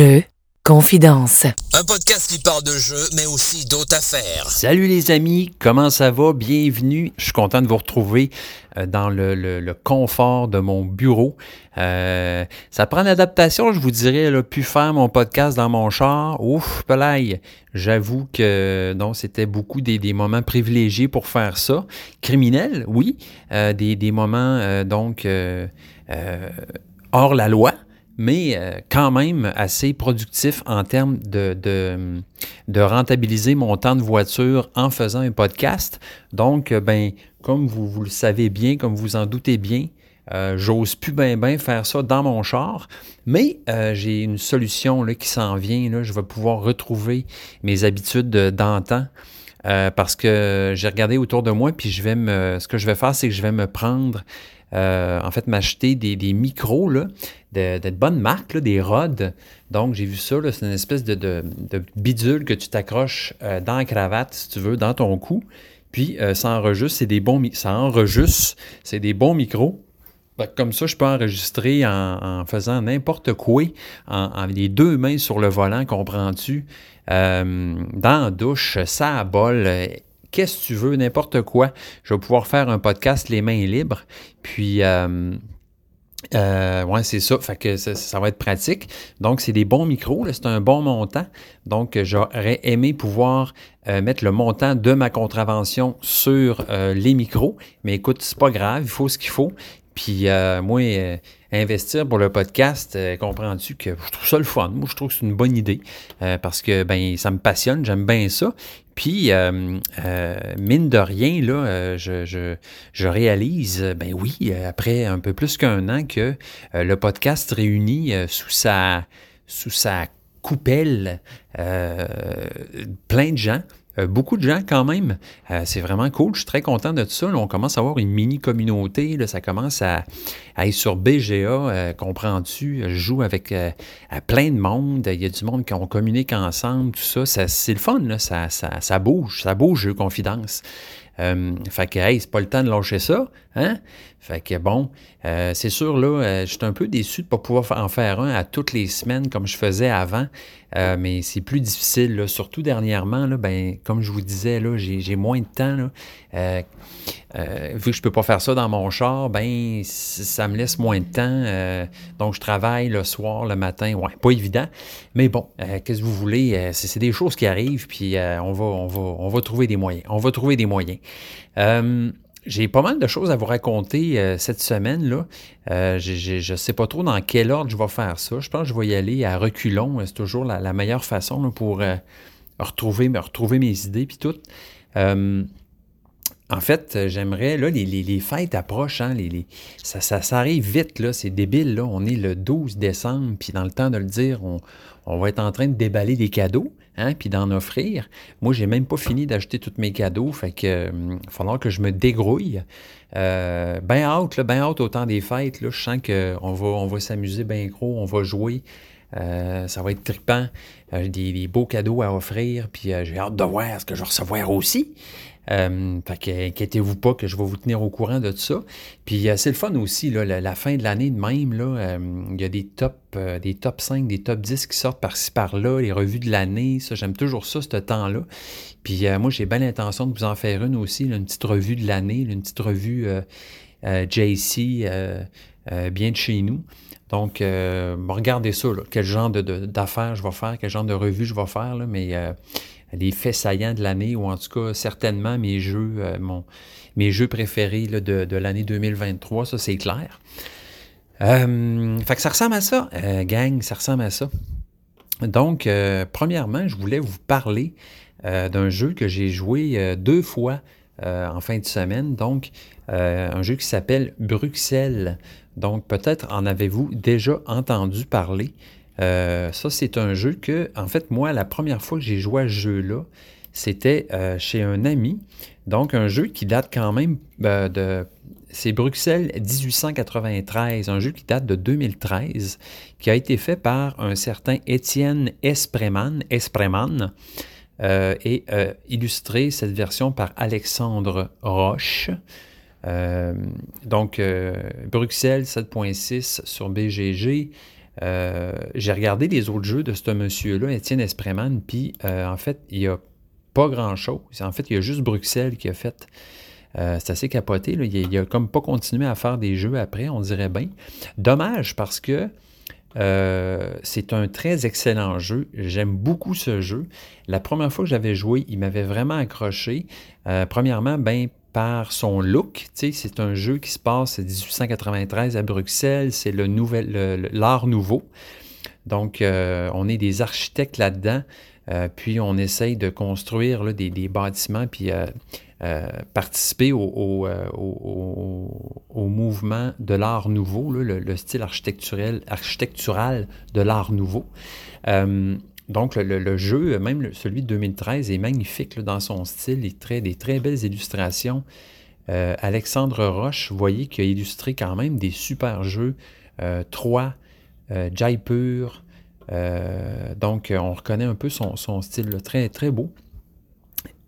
Jeux, confidence. Un podcast qui parle de jeux, mais aussi d'autres affaires. Salut les amis, comment ça va? Bienvenue. Je suis content de vous retrouver euh, dans le, le- le confort de mon bureau. Euh, ça prend l'adaptation, je vous dirais, là, pu faire mon podcast dans mon char. Ouf, pelaille. J'avoue que non, c'était beaucoup des, des moments privilégiés pour faire ça. Criminel, oui. Euh, des, des moments euh, donc euh, euh, hors la loi mais euh, quand même assez productif en termes de, de, rentabiliser mon temps de voiture en faisant un podcast. Donc, euh, ben, comme vous, vous le savez bien, comme vous en doutez bien, euh, j'ose plus bien ben faire ça dans mon char, mais j'ai une solution là, qui s'en vient. Là. Je vais pouvoir retrouver mes habitudes de- d'antan. Parce que j'ai regardé autour de moi, puis je vais me. Ce que je vais faire, c'est que je vais me prendre, en fait, m'acheter des, des micros là, de, de bonnes marques, des rods. Donc, j'ai vu ça, c'est une espèce de, bidule que tu t'accroches euh, dans la cravate, si tu veux, dans ton cou. Puis, euh, ça enregistre, c'est des bons, ça enregistre, c'est des bons micros. Comme ça, je peux enregistrer en, faisant n'importe quoi, en, les deux mains sur le volant, comprends-tu? Euh, dans la douche, ça à bol, qu'est-ce que tu veux, n'importe quoi. Je vais pouvoir faire un podcast les mains libres. Puis, euh, ouais, c'est ça. Ça, va être pratique. Donc, c'est des bons micros. C'est un bon montant. Donc, j'aurais aimé pouvoir euh, mettre le montant de ma contravention sur euh, les micros. Mais écoute, c'est pas grave. Il faut ce qu'il faut. Puis, euh, moi, euh, investir pour le podcast, euh, comprends-tu que je trouve ça le fun? Moi, je trouve que c'est une bonne idée parce que ben, ça me passionne. J'aime bien ça. Puis, mine de rien, là, je, je, je réalise, ben oui, après un peu plus qu'un an, que le podcast réunit sous sa, sous sa coupelle plein de gens. Euh, beaucoup de gens quand même. Euh, c'est vraiment cool. Je suis très content de ça. Là, on commence à avoir une mini communauté. Là, ça commence à, être sur BGA. euh, Comprends-tu? Je joue avec plein de monde. Il y a du monde qui on communique ensemble, tout ça. ça c'est le fun. Ça, ça, ça bouge. Ça bouge, jeu confidence. Fait que, hey, c'est pas le temps de lâcher ça, hein? Fait que, bon, euh, c'est sûr, là, euh, je suis un peu déçu de ne pas pouvoir en faire un à toutes les semaines comme je faisais avant, Euh, mais c'est plus difficile, surtout dernièrement, là, ben, comme je vous disais, là, j'ai moins de temps, vu que je peux pas faire ça dans mon char, ben, ça me laisse moins de temps, donc je travaille le soir, le matin, ouais, pas évident, mais bon, qu'est-ce que vous voulez, c'est des choses qui arrivent, puis on, va, on, va, on va trouver des moyens, on va trouver des moyens. J'ai pas mal de choses à vous raconter euh, cette semaine-là. Euh, je ne sais pas trop dans quel ordre je vais faire ça. Je pense que je vais y aller à reculons. C'est toujours la, meilleure façon pour euh, retrouver, retrouver mes idées puis tout. En fait, j'aimerais, là, les, les- les fêtes approchent, hein, les, les- ça, ça, ça arrive vite, là, c'est débile, là. On est le 12 décembre, puis dans le temps de le dire, on, on va être en train de déballer des cadeaux, hein, puis d'en offrir. Moi, j'ai même pas fini d'acheter tous mes cadeaux, fait que va falloir que je me dégrouille. Euh, ben hâte, là, ben hâte au temps des fêtes, là, je sens qu'on va, on va s'amuser bien gros, on va jouer. Euh, ça va être trippant. Euh, des, des beaux cadeaux à offrir, puis j'ai hâte de voir ce que je vais recevoir aussi. Euh, fait que inquiétez-vous pas que je vais vous tenir au courant de tout ça. Puis euh, c'est le fun aussi, là, la, fin de l'année de même, là, euh, il y a des top, euh, des top 5, des top 10 qui sortent par-ci par-là, les revues de l'année, ça, j'aime toujours ça, ce temps-là. Puis moi, j'ai bien l'intention de vous en faire une aussi, une petite revue de l'année, une petite revue JC, bien de chez nous. Donc, regardez ça, quel genre de- d'affaires je vais faire, quel genre de revue je vais faire, là, mais les faits saillants de l'année, ou en tout cas, certainement mes jeux, euh, préférés de, l'année 2023, ça c'est clair. Euh, ça ressemble à ça, euh, gang, ça ressemble à ça. Donc, premièrement, je voulais vous parler d'un jeu que j'ai joué deux fois en fin de semaine. Donc, un jeu qui s'appelle Bruxelles. Donc, peut-être en avez-vous déjà entendu parler. Euh, ça, c'est un jeu que, en fait, moi, la première fois que j'ai joué à ce jeu-là, c'était euh, chez un ami. Donc, un jeu qui date quand même euh, de. C'est Bruxelles 1893, un jeu qui date de 2013, qui a été fait par un certain Étienne Espreman, Espreman et illustré cette version par Alexandre Roche. Donc, Bruxelles 7.6 sur BGG. J'ai regardé les autres jeux de ce monsieur-là, Étienne Espreman, puis en fait, il n'y a pas grand-chose. En fait, il y a juste Bruxelles qui a fait. c'est assez capoté. Il, n'a comme pas continué à faire des jeux après, on dirait bien. Dommage parce que euh, c'est un très excellent jeu. J'aime beaucoup ce jeu. La première fois que j'avais joué, il m'avait vraiment accroché. Euh, premièrement, ben, par son look. C'est un jeu qui se passe en 1893 à Bruxelles. C'est l'art nouveau. Donc, euh, on est des architectes là-dedans. puis, on essaye de construire des, bâtiments. Puis, euh, participer au, euh, mouvement de l'art nouveau, le, style architectural de l'art nouveau. Euh, donc, le, jeu, même celui de 2013, est magnifique dans son style, il très, des très belles illustrations. Alexandre Roche, vous voyez, qui a illustré quand même des super jeux. 3, Jaipur. donc, on reconnaît un peu son, style très, très beau.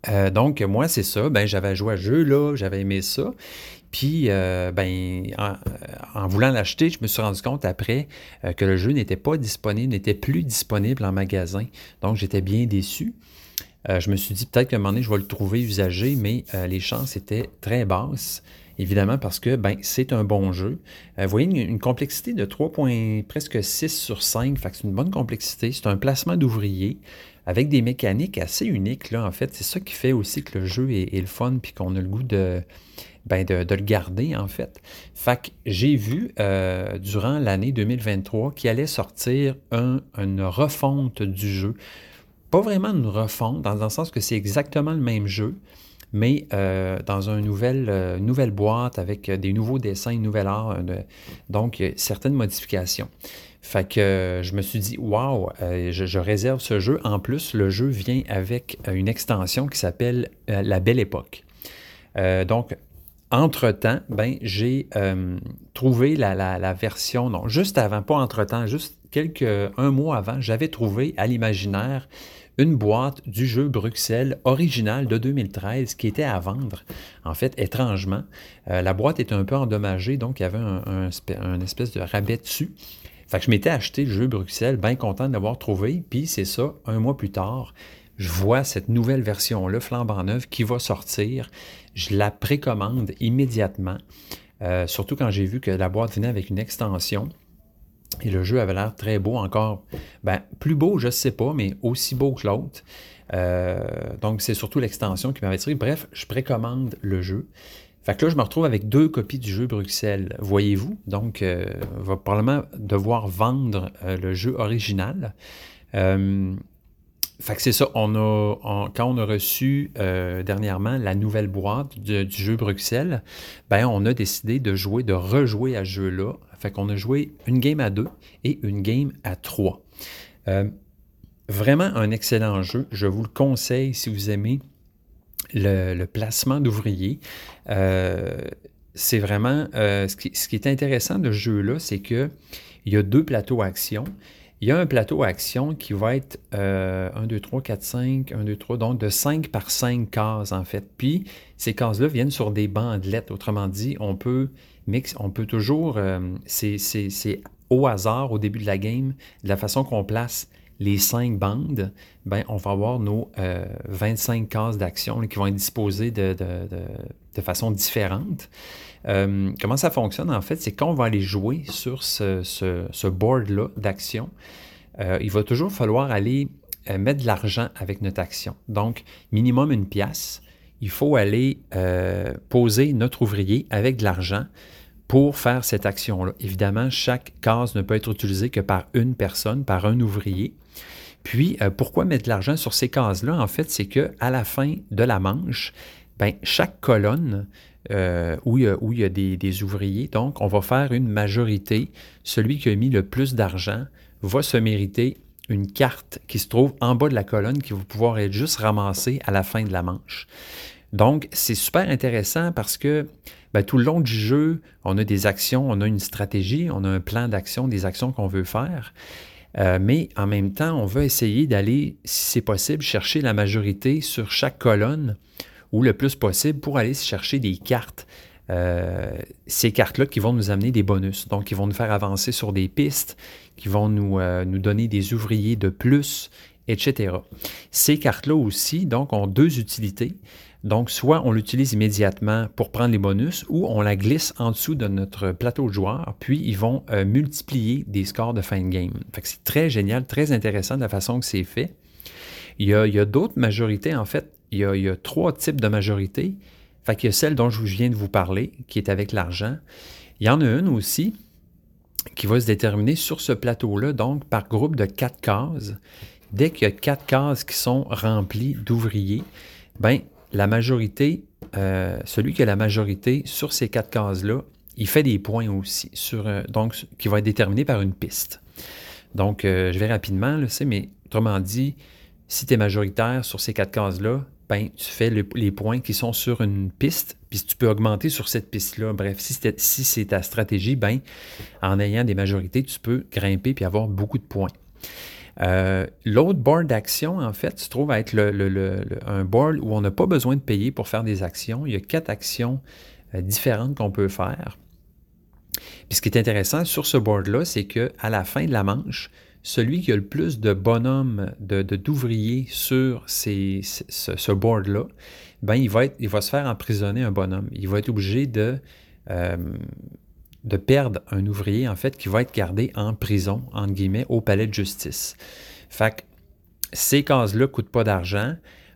Euh, donc, moi, c'est ça. Ben, j'avais joué à ce jeu-là, j'avais aimé ça. Puis, euh, ben, en, voulant l'acheter, je me suis rendu compte après euh, que le jeu n'était pas disponible, n'était plus disponible en magasin. Donc, j'étais bien déçu. je me suis dit peut-être qu'à un moment donné, je vais le trouver usagé, mais les chances étaient très basses. Évidemment, parce que ben, c'est un bon jeu. vous voyez une, complexité de 3, presque 6 sur 5, fait c'est une bonne complexité. C'est un placement d'ouvriers avec des mécaniques assez uniques. Là, en fait, c'est ça qui fait aussi que le jeu est, le fun puis qu'on a le goût de, ben de, le garder, en fait. Fait que j'ai vu euh, durant l'année 2023 qu'il allait sortir une refonte du jeu. Pas vraiment une refonte, dans le sens que c'est exactement le même jeu, mais euh, dans une nouvelle, euh, nouvelle boîte avec des nouveaux dessins, une nouvelle art, donc certaines modifications. Fait que je me suis dit, waouh, je, réserve ce jeu. En plus, le jeu vient avec une extension qui s'appelle La Belle Époque. donc, entre-temps, ben, j'ai trouvé la, version, non, juste avant, pas entre-temps, juste quelques, un mois avant, j'avais trouvé à l'imaginaire une boîte du jeu Bruxelles original de 2013 qui était à vendre. En fait, étrangement, la boîte était un peu endommagée, donc il y avait un, un espèce de rabais dessus. Fait que je m'étais acheté le jeu Bruxelles, bien content de l'avoir trouvé. Puis c'est ça, un mois plus tard, je vois cette nouvelle version-là, flambant neuve, qui va sortir. Je la précommande immédiatement. Euh, surtout quand j'ai vu que la boîte venait avec une extension. Et le jeu avait l'air très beau encore. Ben, plus beau, je ne sais pas, mais aussi beau que l'autre. Euh, donc, c'est surtout l'extension qui m'avait tiré. Bref, je précommande le jeu. Fait que là, je me retrouve avec deux copies du jeu Bruxelles, voyez-vous? Donc, euh, va probablement devoir vendre euh, le jeu original. Euh, fait que c'est ça, quand on a reçu euh, dernièrement la nouvelle boîte du jeu Bruxelles, ben on a décidé de jouer, de rejouer à ce jeu-là. Fait qu'on a joué une game à deux et une game à trois. vraiment un excellent jeu. Je vous le conseille si vous aimez le, placement d'ouvriers. Euh, c'est vraiment euh, ce, qui, est intéressant de ce jeu-là, c'est qu'il y a deux plateaux action. Il y a un plateau action qui va être 1, 2, 3, 4, 5, 1, 2, 3, donc de 5 par 5 cases en fait. Puis ces cases-là viennent sur des bandelettes. Autrement dit, on peut mix, on peut toujours, euh, c'est au hasard au début de la game, de la façon qu'on place les cinq bandes, ben, on va avoir nos 25 euh, cases d'action qui vont être disposées de, façon différente. Euh, comment ça fonctionne en fait? C'est quand on va aller jouer sur ce, board-là d'action, euh, il va toujours falloir aller mettre de l'argent avec notre action. Donc, minimum une pièce. Il faut aller poser notre ouvrier avec de l'argent pour faire cette action-là. Évidemment, chaque case ne peut être utilisée que par une personne, par un ouvrier. Puis, euh, pourquoi mettre de l'argent sur ces cases-là? En fait, c'est qu'à la fin de la manche, ben, chaque colonne euh, où il y a, des, ouvriers, donc on va faire une majorité. Celui qui a mis le plus d'argent va se mériter une carte qui se trouve en bas de la colonne qui va pouvoir être juste ramassée à la fin de la manche. Donc, c'est super intéressant parce que ben, tout le long du jeu, on a des actions, on a une stratégie, on a un plan d'action, des actions qu'on veut faire. Euh, mais en même temps, on veut essayer d'aller, si c'est possible, chercher la majorité sur chaque colonne ou le plus possible pour aller chercher des cartes ces cartes-là qui vont nous amener des bonus, donc qui vont nous faire avancer sur des pistes, qui vont nous, nous donner des ouvriers de plus, etc. Ces cartes-là aussi, donc, ont deux utilités. Donc, soit on l'utilise immédiatement pour prendre les bonus, ou on la glisse en dessous de notre plateau de joueurs, puis ils vont euh, multiplier des scores de fin de game. c'est très génial, très intéressant de la façon que c'est fait. Il y a, d'autres majorités, en fait. Il y, a, trois types de majorités. Fait qu'il y a celle dont je viens de vous parler, qui est avec l'argent. Il y en a une aussi qui va se déterminer sur ce plateau-là, donc par groupe de quatre cases. Dès qu'il y a quatre cases qui sont remplies d'ouvriers, ben la majorité, euh, celui qui a la majorité sur ces quatre cases-là, il fait des points aussi, sur, euh, donc, qui va être déterminé par une piste. Donc, euh, je vais rapidement, là, mais autrement dit, si tu es majoritaire sur ces quatre cases-là, ben, tu fais les points qui sont sur une piste, puis tu peux augmenter sur cette piste-là. Bref, si c'est ta stratégie, ben, en ayant des majorités, tu peux grimper puis avoir beaucoup de points. Euh, l'autre board d'action, en fait, se trouve être un board où on n'a pas besoin de payer pour faire des actions. Il y a quatre actions euh, différentes qu'on peut faire. Puis ce qui est intéressant sur ce board-là, c'est qu'à la fin de la manche, celui qui a le plus de bonhommes, d'ouvriers de, sur ce, board-là, ben, il, va il va se faire emprisonner un bonhomme. Il va être obligé de, euh, de perdre un ouvrier, en fait, qui va être gardé en prison, entre guillemets, au palais de justice. Fait que ces cases-là ne coûtent pas d'argent.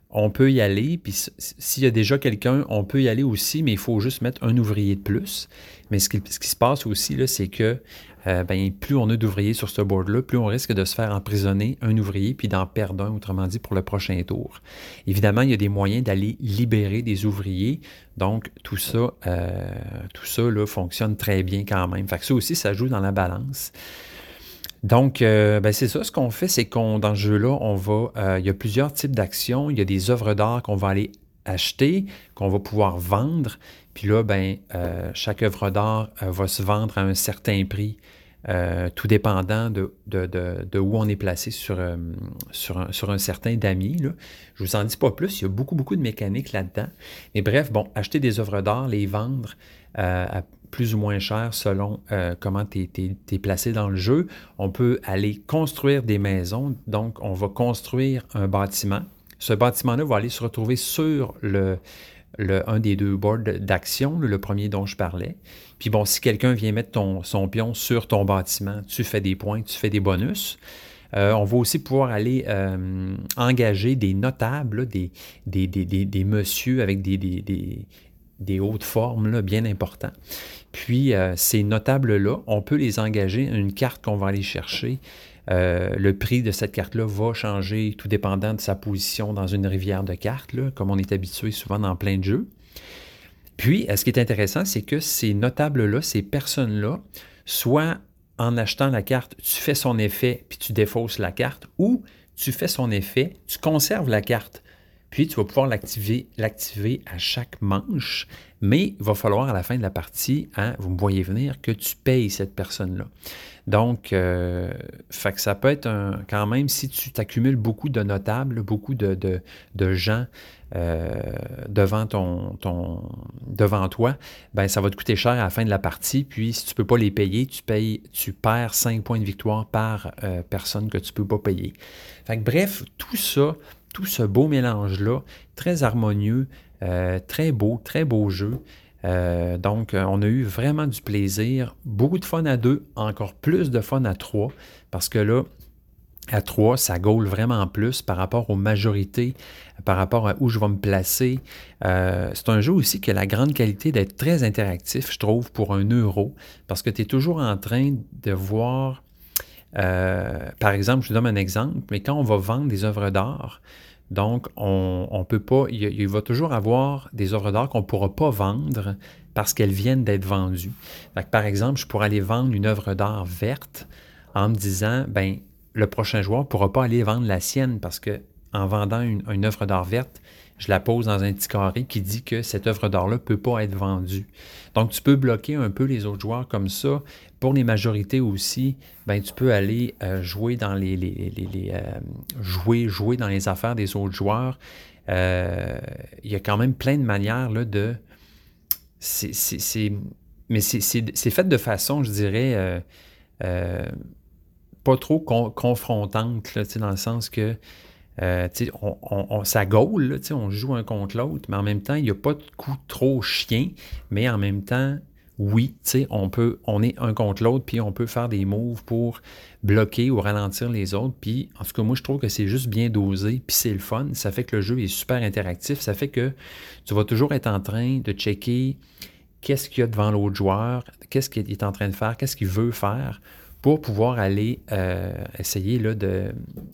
On peut y aller, puis s'il y a déjà quelqu'un, on peut y aller aussi, mais il faut juste mettre un ouvrier de plus. Mais ce qui, se passe aussi, c'est que euh, ben, plus on a d'ouvriers sur ce board-là, plus on risque de se faire emprisonner un ouvrier puis d'en perdre un, autrement dit, pour le prochain tour. Évidemment, il y a des moyens d'aller libérer des ouvriers. Donc, tout ça, euh, tout ça là, fonctionne très bien quand même. Fait ça aussi, ça joue dans la balance. Donc, euh, ben, c'est ça. Ce qu'on fait, c'est qu'on dans ce jeu-là, on va. il y a plusieurs types d'actions. Il y a des œuvres d'art qu'on va aller acheter, qu'on va pouvoir vendre. Puis là, ben, chaque œuvre d'art va se vendre à un certain prix euh, tout dépendant de, où on est placé sur, euh, sur, un, certain damier. Je ne vous en dis pas plus, il y a beaucoup, beaucoup de mécanique là-dedans. Mais bref, bon, acheter des œuvres d'art, les vendre euh, à plus ou moins cher selon comment tu es, placé dans le jeu. On peut aller construire des maisons, donc on va construire un bâtiment. Ce bâtiment-là va aller se retrouver sur le, un des deux boards d'action, le premier dont je parlais. Puis bon, si quelqu'un vient mettre ton, son pion sur ton bâtiment, tu fais des points, tu fais des bonus. Euh, on va aussi pouvoir aller euh, engager des notables, des, des, des, des, messieurs avec des, hautes formes bien importants. Puis euh, ces notables-là, on peut les engager une carte qu'on va aller chercher. Le prix de cette carte-là va changer tout dépendant de sa position dans une rivière de cartes, comme on est habitué souvent dans plein de jeux. Puis, ce qui est intéressant, c'est que ces notables-là, ces personnes-là, soit en achetant la carte, tu fais son effet, puis tu défausses la carte, ou tu fais son effet, tu conserves la carte, puis tu vas pouvoir l'activer, l'activer à chaque manche, mais il va falloir à la fin de la partie, hein, vous me voyez venir, que tu payes cette personne-là. Donc, euh, ça peut être un, quand même, si tu t'accumules beaucoup de notables, beaucoup de, gens euh, devant, toi, ben, ça va te coûter cher à la fin de la partie. Puis, si tu ne peux pas les payer, tu, payes, tu perds 5 points de victoire par euh, personne que tu ne peux pas payer. Fait bref, tout ça, tout ce beau mélange-là, très harmonieux, très beau, très beau jeu. Donc, on a eu vraiment du plaisir, beaucoup de fun à deux, encore plus de fun à trois, parce que là, à 3, ça gaule vraiment plus par rapport aux majorités, par rapport à où je vais me placer. Euh, c'est un jeu aussi qui a la grande qualité d'être très interactif, je trouve, pour un euro, parce que tu es toujours en train de voir, euh, par exemple, je vous donne un exemple, mais quand on va vendre des œuvres d'art, donc on, peut pas, il, va toujours avoir des œuvres d'art qu'on ne pourra pas vendre parce qu'elles viennent d'être vendues. par exemple, je pourrais aller vendre une œuvre d'art verte en me disant, ben le prochain joueur ne pourra pas aller vendre la sienne parce que en vendant une, œuvre d'art verte, je la pose dans un petit carré qui dit que cette œuvre d'art-là ne peut pas être vendue. Donc, tu peux bloquer un peu les autres joueurs comme ça. Pour les majorités aussi, ben, tu peux aller euh, jouer dans les, les, euh, jouer, jouer dans les affaires des autres joueurs. Euh, il y a quand même plein de manières là, de. Mais c'est fait de façon, je dirais, pas trop confrontante, là, dans le sens que on, on, ça gaule, on joue un contre l'autre, mais en même temps, il n'y a pas de coup trop chien, mais en même temps, oui, on peut, on est un contre l'autre, puis on peut faire des moves pour bloquer ou ralentir les autres. Puis, en tout cas, moi, je trouve que c'est juste bien dosé, puis c'est le fun. Ça fait que le jeu est super interactif. Ça fait que tu vas toujours être en train de checker qu'est-ce qu'il y a devant l'autre joueur, qu'est-ce qu'il est en train de faire, qu'est-ce qu'il veut faire pour pouvoir aller euh, essayer là, de,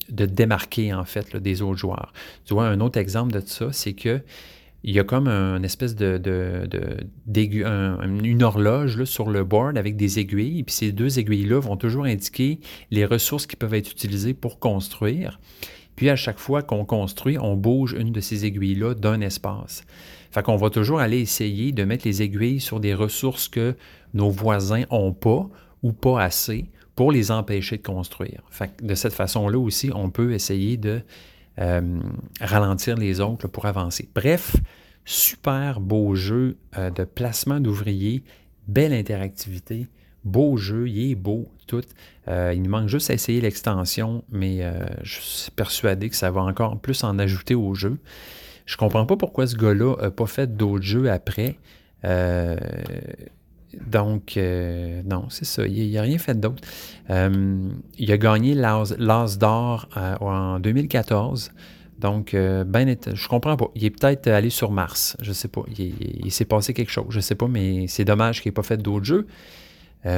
de, démarquer en fait des autres joueurs. Tu vois, un autre exemple de ça, c'est que il y a comme une espèce de, une horloge sur le board avec des aiguilles, puis ces deux aiguilles-là vont toujours indiquer les ressources qui peuvent être utilisées pour construire. Puis à chaque fois qu'on construit, on bouge une de ces aiguilles-là d'un espace. Fait qu'on va toujours aller essayer de mettre les aiguilles sur des ressources que nos voisins n'ont pas ou pas assez pour les empêcher de construire. de cette façon-là aussi, on peut essayer de euh, ralentir les autres pour avancer. Bref, super beau jeu euh, de placement d'ouvriers, belle interactivité, beau jeu, il est beau, tout. Euh, il nous manque juste à essayer l'extension, mais je suis persuadé que ça va encore plus en ajouter au jeu. Je comprends pas pourquoi ce gars-là n'a pas fait d'autres jeux après. Donc, euh, non, c'est ça. Il n'a rien fait d'autre. Euh, il a gagné l'As d'or euh, en 2014. Donc, ben, je comprends pas. Il est peut-être allé sur Mars. Je sais pas. Il, s'est passé quelque chose. Je sais pas, mais c'est dommage qu'il n'ait pas fait d'autres jeux.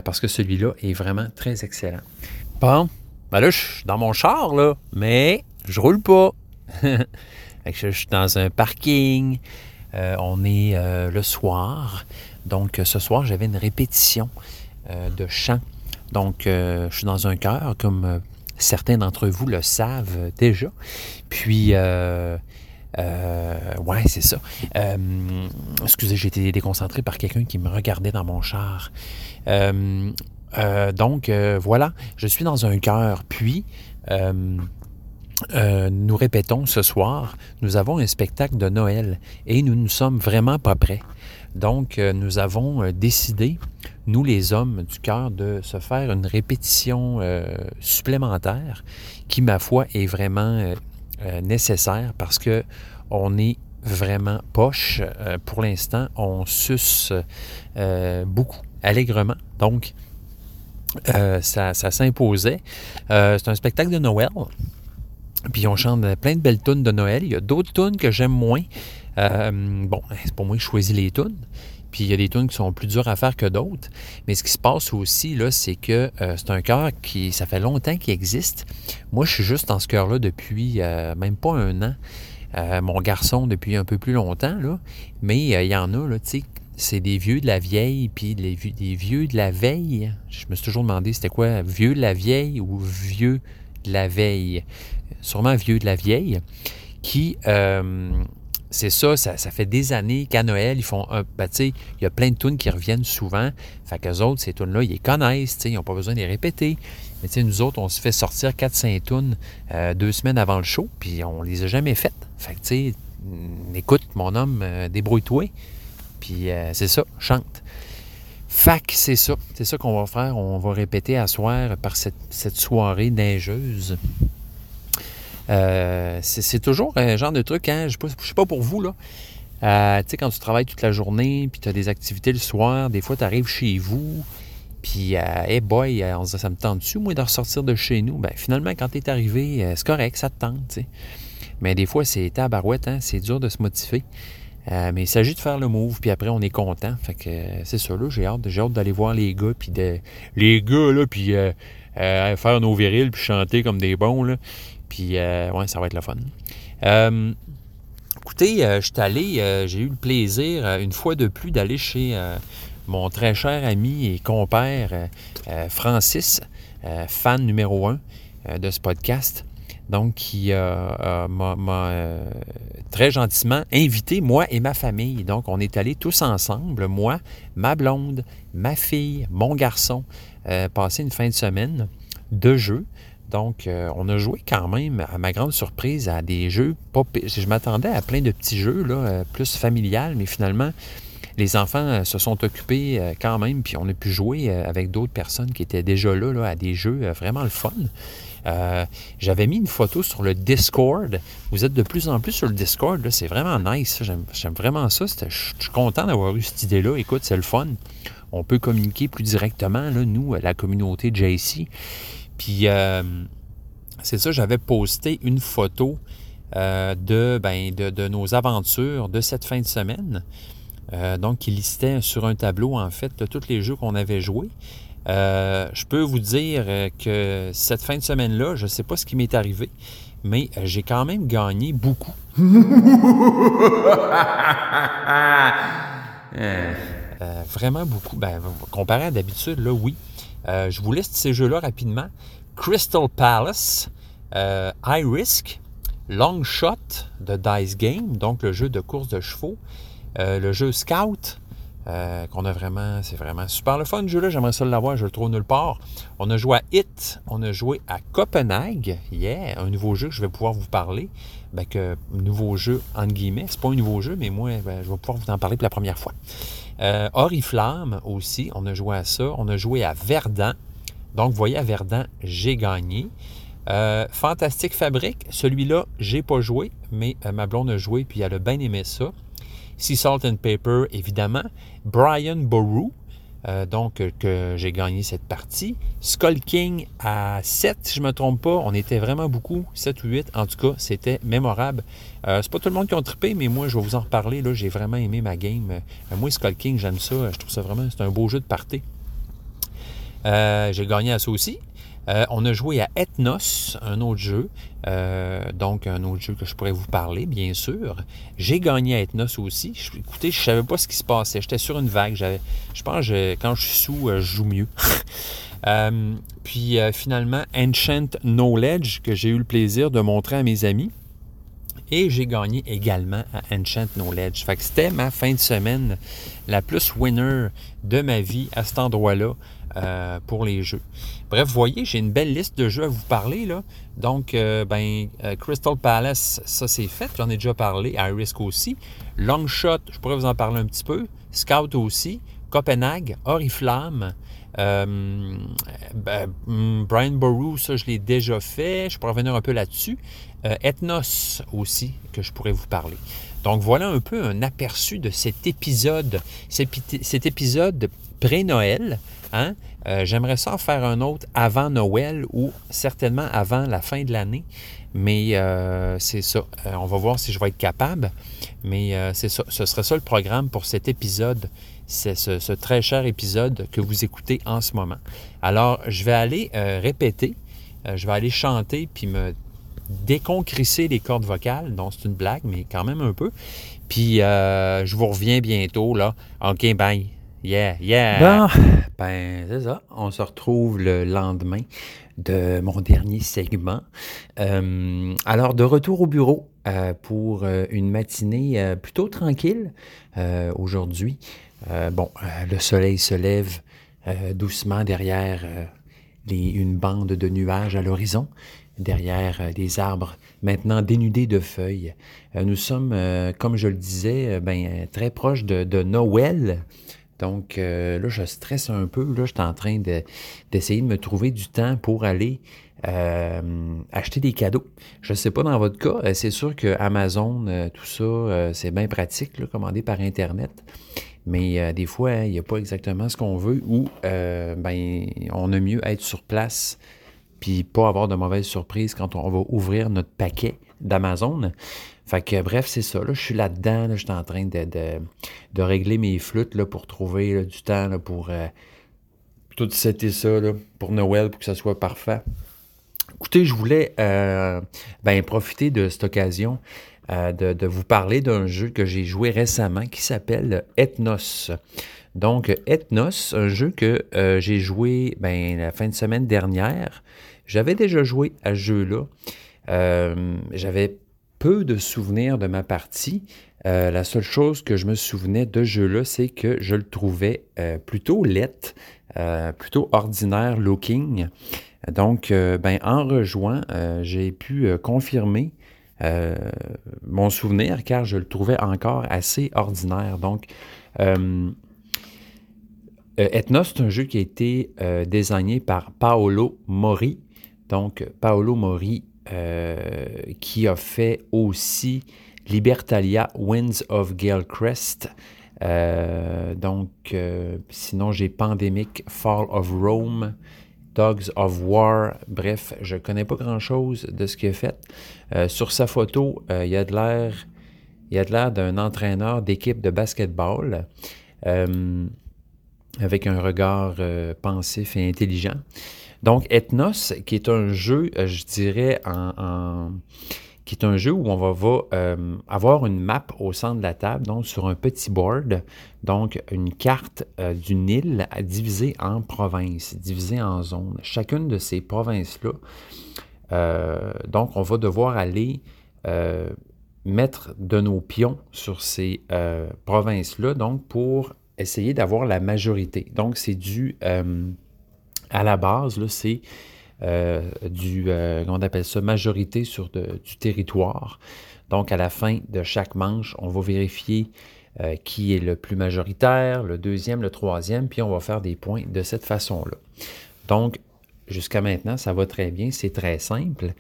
parce que celui-là est vraiment très excellent. Bon, ben là, je suis dans mon char, là, mais je roule pas. je suis dans un parking. on est le soir. Donc, ce soir, j'avais une répétition euh, de chant. Donc, euh, je suis dans un chœur, comme euh, certains d'entre vous le savent déjà. Puis, ouais, c'est ça. excusez, j'ai été déconcentré par quelqu'un qui me regardait dans mon char. donc, voilà, je suis dans un chœur. Puis, nous répétons ce soir, nous avons un spectacle de Noël et nous ne sommes vraiment pas prêts. Donc, euh, nous avons euh, décidé, nous les hommes du cœur, de se faire une répétition euh, supplémentaire qui, ma foi, est vraiment nécessaire parce que on est vraiment poche. pour l'instant, on suce beaucoup, allègrement. Donc, ça, ça s'imposait. c'est un spectacle de Noël. Puis on chante plein de belles tunes de Noël. Il y a d'autres tunes que j'aime moins. Euh, bon, c'est pour moi que je choisis les tunes. Puis il y a des tunes qui sont plus dures à faire que d'autres. Mais ce qui se passe aussi, là, c'est que euh, c'est un cœur qui, ça fait longtemps qu'il existe. Moi, je suis juste dans ce cœur-là depuis euh, même pas un an. mon garçon depuis un peu plus longtemps, là. Mais il y en a, là, tu sais, c'est des vieux de la vieille, puis des vieux de la veille. Je me suis toujours demandé c'était quoi, vieux de la vieille ou vieux de la veille? Sûrement vieux de la vieille, qui c'est ça, ça, fait des années qu'à Noël, ils font un. Ben, il y a plein de tunes qui reviennent souvent. Fait qu'eux autres, ces tunes-là, ils les connaissent, ils n'ont pas besoin de les répéter. Mais nous autres, on se fait sortir 4-5 tunes euh, deux semaines avant le show, puis on les a jamais faites. Fait que, tu sais, écoute, mon homme, euh, débrouille-toi. Puis euh, c'est ça, chante. Fac, c'est ça. C'est ça qu'on va faire. On va répéter à soir par cette soirée neigeuse. Euh, c'est toujours un genre de truc, hein, je ne sais pas pour vous, là. Euh, tu sais, quand tu travailles toute la journée, puis tu as des activités le soir, des fois, tu arrives chez vous, puis, euh, hey boy, on se ça me tente dessus, moi, de ressortir de chez nous? Ben, finalement, quand tu es arrivé, c'est correct, ça te tente. Mais des fois, c'est tabarouette, hein, c'est dur de se motiver. mais il s'agit de faire le move, puis après, on est content. Fait que c'est ça, là, j'ai hâte, j'ai hâte d'aller voir les gars, puis de... Les gars, là, puis faire nos virils, puis chanter comme des bons. Puis, euh, ouais, ça va être le fun. Euh, écoutez, euh, je suis allé, j'ai eu le plaisir, une fois de plus, d'aller chez mon très cher ami et compère Francis, fan numéro un de ce podcast. Donc, qui m'a très gentiment invité, moi et ma famille. Donc, on est allés tous ensemble, moi, ma blonde, ma fille, mon garçon, passer une fin de semaine de jeu. Donc, euh, on a joué quand même, à ma grande surprise, à des jeux pas Je m'attendais à plein de petits jeux, là, euh, plus familial, mais finalement, les enfants se sont occupés quand même, puis on a pu jouer avec d'autres personnes qui étaient déjà là, à des jeux vraiment le fun. J'avais mis une photo sur le Discord. Vous êtes de plus en plus sur le Discord. C'est vraiment nice. J'aime vraiment ça. Je suis content d'avoir eu cette idée-là. Écoute, c'est le fun. On peut communiquer plus directement, nous, la communauté JC. Puis, c'est ça, j'avais posté une photo euh, ben, de, de, nos aventures de cette fin de semaine. Euh, donc, qui listait sur un tableau, en fait, de tous les jeux qu'on avait joués. Euh, je peux vous dire que cette fin de semaine-là, je ne sais pas ce qui m'est arrivé, mais j'ai quand même gagné beaucoup. vraiment beaucoup. Ben, comparé à d'habitude, là, oui. Je vous liste ces jeux-là rapidement. Crystal Palace, High Risk, Long Shot de Dice Game, donc le jeu de course de chevaux, euh, le jeu Scout, euh, qu'on a vraiment, c'est vraiment super le fun jeu-là, j'aimerais ça l'avoir, je le trouve nulle part. On a joué à It, on a joué à Copenhague, yeah, un nouveau jeu que je vais pouvoir vous parler, ben que, nouveau jeu entre guillemets, c'est pas un nouveau jeu, mais moi, ben, je vais pouvoir vous en parler pour la première fois. Euh, Oriflamme aussi, on a joué à ça, on a joué à Verdun, donc vous voyez à Verdun, j'ai gagné. Euh, Fantastique Fabrique, celui-là, j'ai pas joué, mais euh, ma a joué, puis elle a bien aimé ça. Sea Salt and Paper, évidemment. Brian Boru, euh, donc que j'ai gagné cette partie. Skull King à 7, si je ne me trompe pas. On était vraiment beaucoup, 7 ou 8. En tout cas, c'était mémorable. c'est pas tout le monde qui a trippé, mais moi, je vais vous en reparler. Là, j'ai vraiment aimé ma game. moi, Skull King, j'aime ça. Je trouve ça vraiment, c'est un beau jeu de party. j'ai gagné à ça aussi. Euh, on a joué à Ethnos, un autre jeu, euh, donc un autre jeu que je pourrais vous parler, bien sûr. J'ai gagné à Ethnos aussi. écoutez, je ne savais pas ce qui se passait. J'étais sur une vague. je pense que quand je suis sous, euh, je joue mieux. puis finalement, Ancient Knowledge, que j'ai eu le plaisir de montrer à mes amis. Et j'ai gagné également à Enchant Knowledge. Fait que c'était ma fin de semaine la plus winner de ma vie à cet endroit-là. Euh, pour les jeux. Bref, vous voyez, j'ai une belle liste de jeux à vous parler. Là. Donc, euh, ben, euh, Crystal Palace, ça c'est fait. J'en ai déjà parlé. Risk aussi. Longshot, je pourrais vous en parler un petit peu. Scout aussi. Copenhague, Oriflamme. Ben, hmm, Brian Boru, ça je l'ai déjà fait. Je pourrais revenir un peu là-dessus. Ethnos aussi, que je pourrais vous parler. Donc voilà un peu un aperçu de cet épisode, cet épisode pré-Noël. Hein? Euh, j'aimerais ça en faire un autre avant Noël ou certainement avant la fin de l'année. Mais euh, c'est ça. Euh, on va voir si je vais être capable. Mais c'est ça. Ce serait ça le programme pour cet épisode. C'est ce, très cher épisode que vous écoutez en ce moment. Alors, je vais aller répéter. je vais aller chanter puis me déconcrisser les cordes vocales. Donc, c'est une blague, mais quand même un peu. Puis, je vous reviens bientôt, là. OK, bye. Yeah, yeah. Bon, ben, c'est ça. On se retrouve le lendemain de mon dernier segment. Euh, alors, de retour au bureau euh, pour euh, une matinée plutôt tranquille aujourd'hui. bon, le soleil se lève doucement derrière les, une bande de nuages à l'horizon, derrière des arbres maintenant dénudés de feuilles. nous sommes, comme je le disais, ben, très proches de, de Noël. Donc euh, là, je stresse un peu. Là, je suis en train d'essayer de, me trouver du temps pour aller euh, acheter des cadeaux. Je ne sais pas dans votre cas, euh, c'est sûr que Amazon, tout ça, c'est bien pratique, là, commandé par Internet. Mais des fois, hein, il n'y a pas exactement ce qu'on veut ou ben, on a mieux être sur place puis pas avoir de mauvaises surprises quand on va ouvrir notre paquet d'Amazon. Fait bref, c'est ça. Là, je suis là-dedans. je suis en train de, de, régler mes flûtes là, pour trouver du temps pour euh, tout setter ça pour Noël, pour que ça soit parfait. Écoutez, je voulais euh, ben, profiter de cette occasion euh, de, vous parler d'un jeu que j'ai joué récemment qui s'appelle Ethnos. Donc, Ethnos, un jeu que j'ai joué ben, la fin de semaine dernière. J'avais déjà joué à ce jeu-là. J'avais de souvenirs de ma partie. Euh, la seule chose que je me souvenais de jeu-là, c'est que je le trouvais euh, plutôt let, euh, plutôt ordinaire looking. Donc, ben, en rejoint, j'ai pu confirmer mon souvenir car je le trouvais encore assez ordinaire. Donc, Ethnos, c'est un jeu qui a été désigné par Paolo Mori. Donc, Paolo Mori, qui a fait aussi Libertalia Winds of Galecrest. Euh, donc, euh, sinon, j'ai Pandemic, Fall of Rome, Dogs of War. Bref, je ne connais pas grand-chose de ce qu'il a fait. Euh, sur sa photo. Il y a de l'air d'un entraîneur d'équipe de basketball avec un regard pensif et intelligent. Donc, Ethnos, qui est un jeu, je dirais, qui est un jeu où on va, euh, avoir une map au centre de la table, donc sur un petit board, donc une carte euh, d'une île divisée en provinces, divisée en zones. Chacune de ces provinces-là, euh, donc on va devoir aller mettre de nos pions sur ces provinces-là, donc pour essayer d'avoir la majorité. Donc c'est dû à la base, c'est euh, du, euh, on appelle ça, majorité sur du territoire. Donc, à la fin de chaque manche, on va vérifier euh, qui est le plus majoritaire, le deuxième, le troisième, puis on va faire des points de cette façon-là. Donc, jusqu'à maintenant, ça va très bien, c'est très simple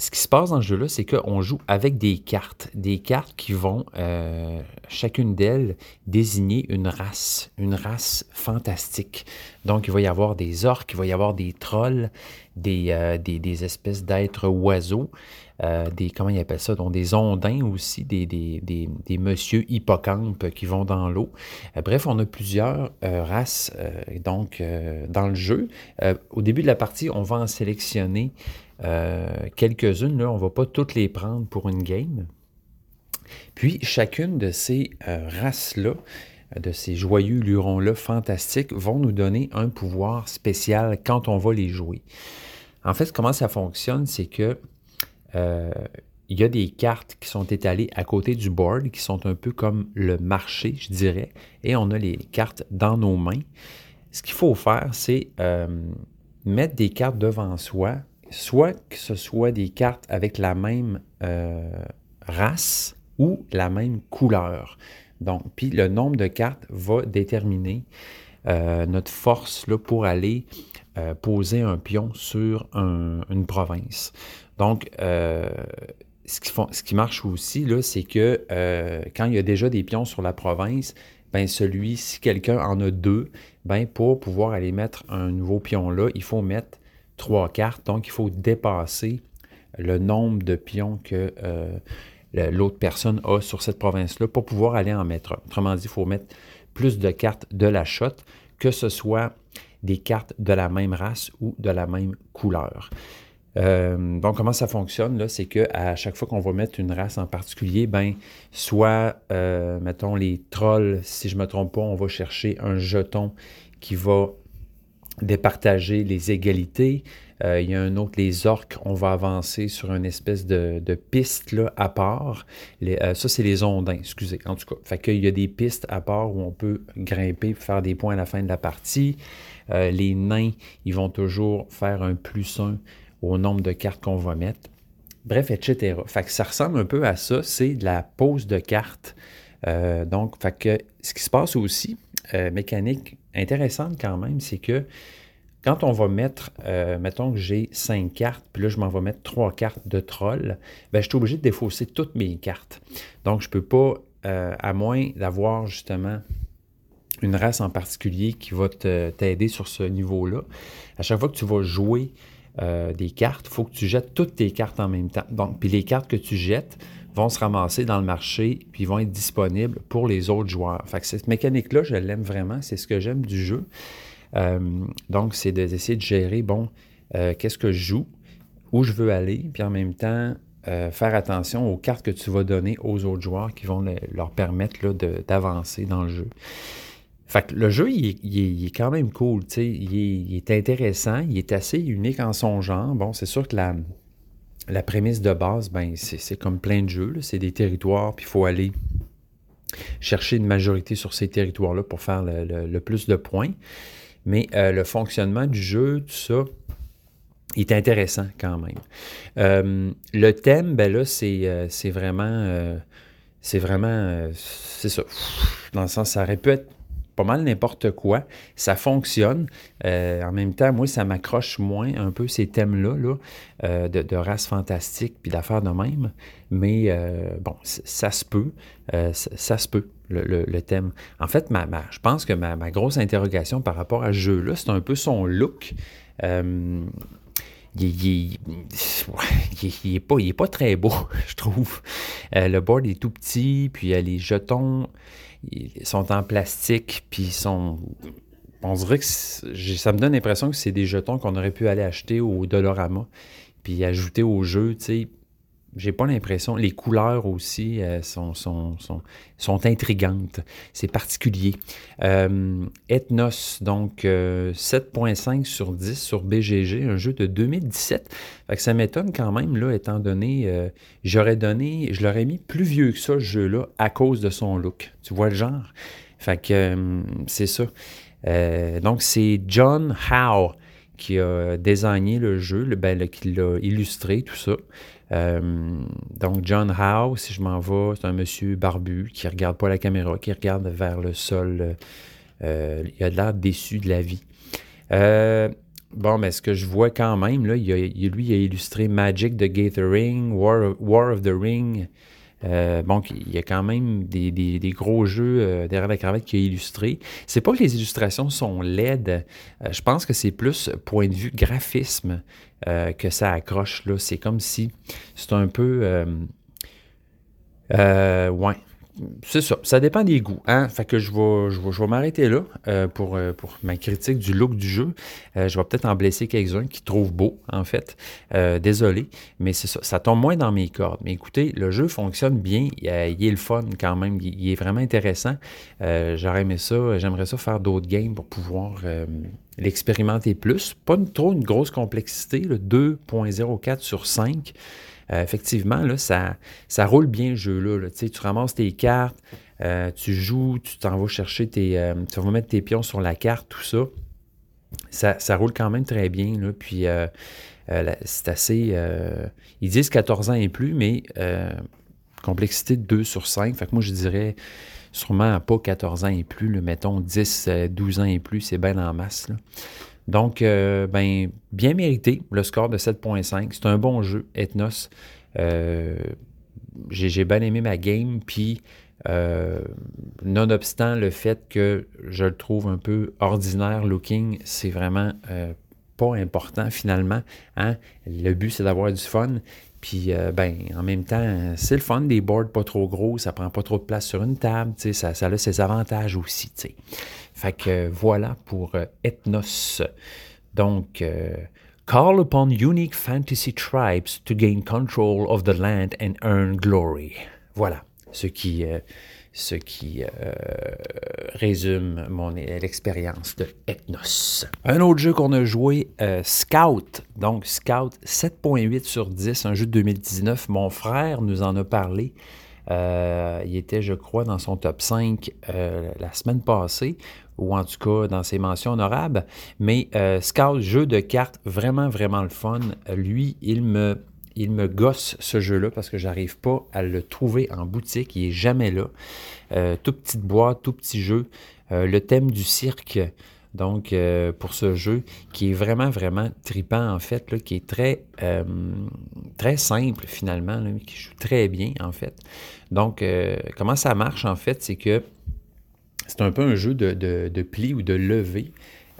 ce qui se passe dans ce jeu-là, c'est qu'on joue avec des cartes. Des cartes qui vont, euh, chacune d'elles, désigner une race, une race fantastique. Donc, il va y avoir des orques, il va y avoir des trolls, des, euh, des, espèces d'êtres oiseaux, euh, des, comment ils appellent ça, donc des ondins aussi, des, des, des monsieur hippocampes qui vont dans l'eau. bref, on a plusieurs races donc, dans le jeu. au début de la partie, on va en sélectionner euh, quelques-unes, là, on ne va pas toutes les prendre pour une game. Puis, chacune de ces euh, races-là, de ces joyeux lurons-là fantastiques, vont nous donner un pouvoir spécial quand on va les jouer. En fait, comment ça fonctionne, c'est que euh, il y a des cartes qui sont étalées à côté du board, qui sont un peu comme le marché, je dirais, et on a les cartes dans nos mains. Ce qu'il faut faire, c'est mettre des cartes devant soi soit que ce soit des cartes avec la même euh, race ou la même couleur. Donc, puis le nombre de cartes va déterminer euh, notre force pour aller euh, poser un pion sur une province. Donc, ce qui, ce, qui marche aussi, c'est que quand il y a déjà des pions sur la province, ben celui, si quelqu'un en a deux, ben pour pouvoir aller mettre un nouveau pion là, il faut mettre trois cartes. Donc, il faut dépasser le nombre de pions que euh, l'autre personne a sur cette province-là pour pouvoir aller en mettre un. Autrement dit, il faut mettre plus de cartes de la shot, que ce soit des cartes de la même race ou de la même couleur. Euh, donc, comment ça fonctionne, là, c'est qu'à chaque fois qu'on va mettre une race en particulier, ben, soit, euh, mettons, les trolls, si je ne me trompe pas, on va chercher un jeton qui va départager les égalités. Euh, il y a un autre, les orques, on va avancer sur une espèce de, piste là, à part. Ça, c'est les ondins, excusez, en tout cas. Fait qu'il y a des pistes à part où on peut grimper pour faire des points à la fin de la partie. Les nains, ils vont toujours faire un plus un au nombre de cartes qu'on va mettre. Bref, etc. Fait que ça ressemble un peu à ça, c'est de la pose de cartes. donc, fait que ce qui se passe aussi, mécanique intéressante quand même, c'est que quand on va mettre, euh, mettons que j'ai cinq cartes, puis là, je m'en vais mettre trois cartes de troll, ben, je suis obligé de défausser toutes mes cartes. Donc, je ne peux pas, euh, à moins d'avoir justement une race en particulier qui va t'aider sur ce niveau-là, à chaque fois que tu vas jouer euh, des cartes, il faut que tu jettes toutes tes cartes en même temps. Donc, puis les cartes que tu jettes, vont se ramasser dans le marché puis vont être disponibles pour les autres joueurs. Fait cette mécanique-là, je l'aime vraiment, c'est ce que j'aime du jeu. Euh, donc, c'est d'essayer de gérer, bon, euh, qu'est-ce que je joue, où je veux aller, puis en même temps, faire attention aux cartes que tu vas donner aux autres joueurs qui vont leur permettre d'avancer dans le jeu. Fait que le jeu, il est, quand même cool, il il est, intéressant, il est assez unique en son genre. Bon, c'est sûr que la, la prémisse de base, ben, c'est comme plein de jeux. C'est des territoires, puis il faut aller chercher une majorité sur ces territoires-là pour faire le, plus de points. Mais euh, le fonctionnement du jeu, tout ça, est intéressant quand même. le thème, ben là, c'est vraiment. c'est vraiment. c'est ça. Dans le sens, ça aurait pu être pas mal n'importe quoi. Ça fonctionne. Euh, en même temps, moi, ça m'accroche moins un peu ces thèmes-là là, euh, de, de, race fantastique puis d'affaires de même. Mais euh, bon, ça se peut. Ça, se peut, le, thème. En fait, je pense que ma, grosse interrogation par rapport à ce jeu-là, c'est un peu son look. Il, est pas, très beau, je trouve. le board est tout petit, puis a les jetons ils sont en plastique, puis ils sont. On dirait que ça me donne l'impression que c'est des jetons qu'on aurait pu aller acheter au Dolorama, puis ajouter au jeu, tu sais. J'ai pas l'impression. Les couleurs aussi euh, sont, sont, sont, sont, intrigantes. C'est particulier. Euh, Ethnos, donc 7.5 euh, sur 10 sur BGG, un jeu de 2017. Fait que ça m'étonne quand même, là, étant donné, j'aurais donné, je l'aurais mis plus vieux que ça, ce jeu-là, à cause de son look. Tu vois le genre? Fait que c'est ça. donc, c'est John Howe qui a désigné le jeu, le, ben, qui l'a illustré, tout ça. Euh, donc, John Howe, si je m'en vais, c'est un monsieur barbu qui regarde pas la caméra, qui regarde vers le sol. Euh, il a l'air déçu de la vie. Euh, bon, mais ce que je vois quand même, là, a, lui, il a illustré Magic the Gathering, War War of the Ring, euh, bon, il y a quand même des, gros jeux euh, derrière la cravate qui est illustré. C'est pas que les illustrations sont laides. Euh, je pense que c'est plus point de vue graphisme que ça accroche. là. C'est comme si c'est un peu. ouais c'est ça. Ça dépend des goûts. Hein? Fait que je vais, je vais, m'arrêter là euh, pour, euh, pour ma critique du look du jeu. Euh, je vais peut-être en blesser quelques-uns qui trouvent beau, en fait. désolé, mais c'est ça. Ça tombe moins dans mes cordes. Mais écoutez, le jeu fonctionne bien. Il, est le fun quand même. Il, est vraiment intéressant. J'aurais aimé ça. J'aimerais ça faire d'autres games pour pouvoir l'expérimenter plus. Pas trop une grosse complexité. 2.04 sur 5. Euh, effectivement, là, ça, ça roule bien le jeu-là. Tu ramasses tes cartes, euh, tu joues, tu t'en vas chercher tes. Euh, tu vas mettre tes pions sur la carte, tout ça. Ça, roule quand même très bien. Puis c'est assez. ils disent 14 ans et plus, mais complexité de 2 sur 5. Fait que moi, je dirais sûrement pas 14 ans et plus, mettons 10, 12 ans et plus, c'est bien en masse. Donc, euh, ben, bien mérité, le score de 7.5. C'est un bon jeu, Ethnos. Euh, j'ai bien aimé ma game, puis euh, nonobstant le fait que je le trouve un peu ordinaire looking, c'est vraiment pas important finalement. Hein. Le but, c'est d'avoir du fun. Puis, ben, en même temps, c'est le fun des boards pas trop gros, ça prend pas trop de place sur une table, ça, ça a ses avantages aussi. sais. Fait que voilà pour euh, Ethnos. Donc, euh, call upon unique fantasy tribes to gain control of the land and earn glory. Voilà ce qui, euh, ce qui résume mon l'expérience de Ethnos. Un autre jeu qu'on a joué, Scout. Donc, Scout 7.8 sur 10, un jeu de 2019. Mon frère nous en a parlé. il était, je crois, dans son top 5 la semaine passée ou en tout cas dans ses mentions honorables. Mais euh, Scout, jeu de cartes, vraiment, vraiment le fun. Lui, il me, il me gosse ce jeu-là parce que j'arrive pas à le trouver en boutique. Il est jamais là. Euh, tout petite boîte, tout petit jeu. Euh, le thème du cirque, donc pour ce jeu, qui est vraiment, vraiment tripant en fait, là, qui est très, très simple finalement, qui joue très bien en fait. Donc, comment ça marche en fait, c'est que c'est un peu un jeu de, pli ou de levée.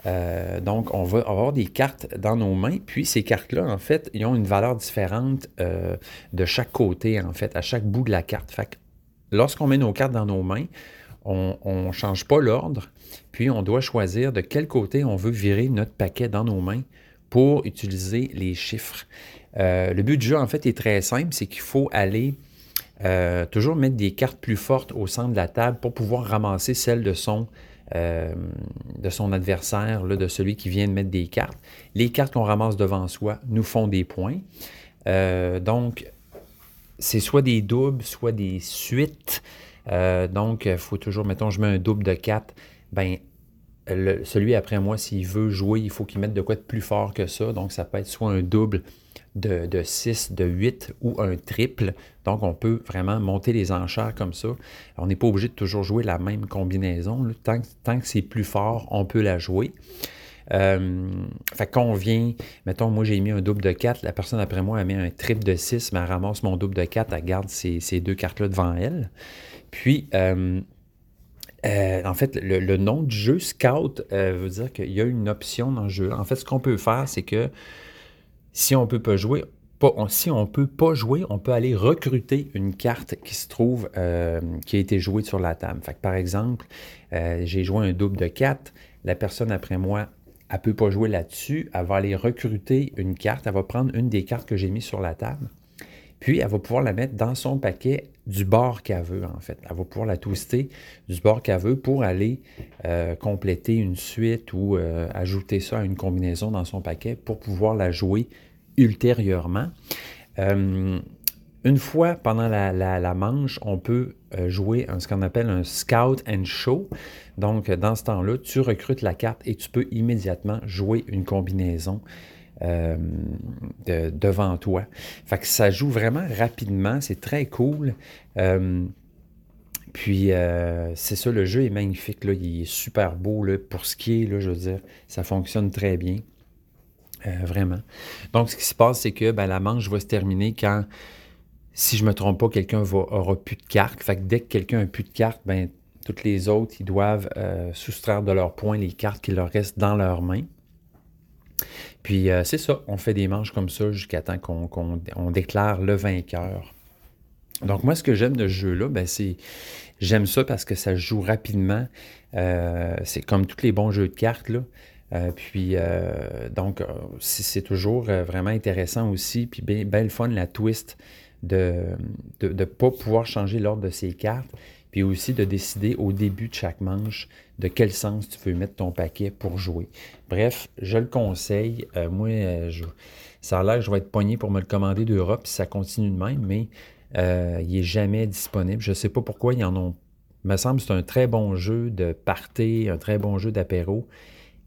Euh, donc, on va avoir des cartes dans nos mains, puis ces cartes-là, en fait, ils ont une valeur différente euh, de chaque côté, en fait, à chaque bout de la carte. Fait lorsqu'on met nos cartes dans nos mains, on ne change pas l'ordre, puis on doit choisir de quel côté on veut virer notre paquet dans nos mains pour utiliser les chiffres. Euh, le but du jeu, en fait, est très simple, c'est qu'il faut aller toujours mettre des cartes plus fortes au centre de la table pour pouvoir ramasser celles de son, euh, de son adversaire, là, de celui qui vient de mettre des cartes. Les cartes qu'on ramasse devant soi nous font des points. Euh, donc, c'est soit des doubles, soit des suites. donc, il faut toujours, mettons, je mets un double de 4, ben celui après moi, s'il veut jouer, il faut qu'il mette de quoi de plus fort que ça. Donc, ça peut être soit un double de, de 6, de 8 ou un triple. Donc, on peut vraiment monter les enchères comme ça. On n'est pas obligé de toujours jouer la même combinaison. Tant, que c'est plus fort, on peut la jouer. Euh, fait qu'on vient, mettons, moi j'ai mis un double de 4, la personne après moi a mis un triple de 6, mais elle ramasse mon double de 4, elle garde ces, deux cartes-là devant elle. Puis, euh, euh, en fait, le, nom du jeu Scout veut dire qu'il y a une option dans le jeu. En fait, ce qu'on peut faire, c'est que si on peut pas jouer, peut pas jouer, on peut aller recruter une carte qui se trouve, qui a été jouée sur la table. Par exemple, j'ai joué un double de 4, la personne après moi elle ne peut pas jouer là-dessus. Elle va aller recruter une carte. Elle va prendre une des cartes que j'ai mises sur la table. Puis, elle va pouvoir la mettre dans son paquet du bord qu'elle veut, en fait. Elle va pouvoir la twister du bord qu'elle veut pour aller euh, compléter une suite ou euh, ajouter ça à une combinaison dans son paquet pour pouvoir la jouer ultérieurement. Euh, une fois pendant la, manche, on peut jouer ce qu'on appelle un scout and show. Donc, dans ce temps-là, tu recrutes la carte et tu peux immédiatement jouer une combinaison euh, devant toi. Fait que ça joue vraiment rapidement, c'est très cool. Euh, puis, euh, c'est ça, le jeu est magnifique, là, il est super beau pour ce qui est, là, je veux dire, ça fonctionne très bien. vraiment. Donc, ce qui se passe, c'est que ben, la manche va se terminer quand, si je ne me trompe pas, quelqu'un aura plus de cartes. Fait que dès que quelqu'un a plus de cartes, ben, toutes les autres, ils doivent soustraire de leurs points les cartes qui leur restent dans leurs mains. Puis euh, c'est ça, on fait des manches comme ça jusqu'à temps qu'on déclare le vainqueur. Donc moi, ce que j'aime de ce jeu-là, ben, c'est j'aime ça parce que ça joue rapidement. Euh, c'est comme tous les bons jeux de cartes. Là. puis donc, c'est toujours vraiment intéressant aussi. Puis bien, le fun, la twist de ne pas pouvoir changer l'ordre de ses cartes puis aussi de décider au début de chaque manche de quel sens tu veux mettre ton paquet pour jouer. Bref, je le conseille. Euh, moi, euh, ça a l'air que je vais être pogné pour me le commander d'Europe si ça continue de même, mais euh, il n'est jamais disponible. Je ne sais pas pourquoi ils en ont. Il me semble que c'est un très bon jeu de party, un très bon jeu d'apéro.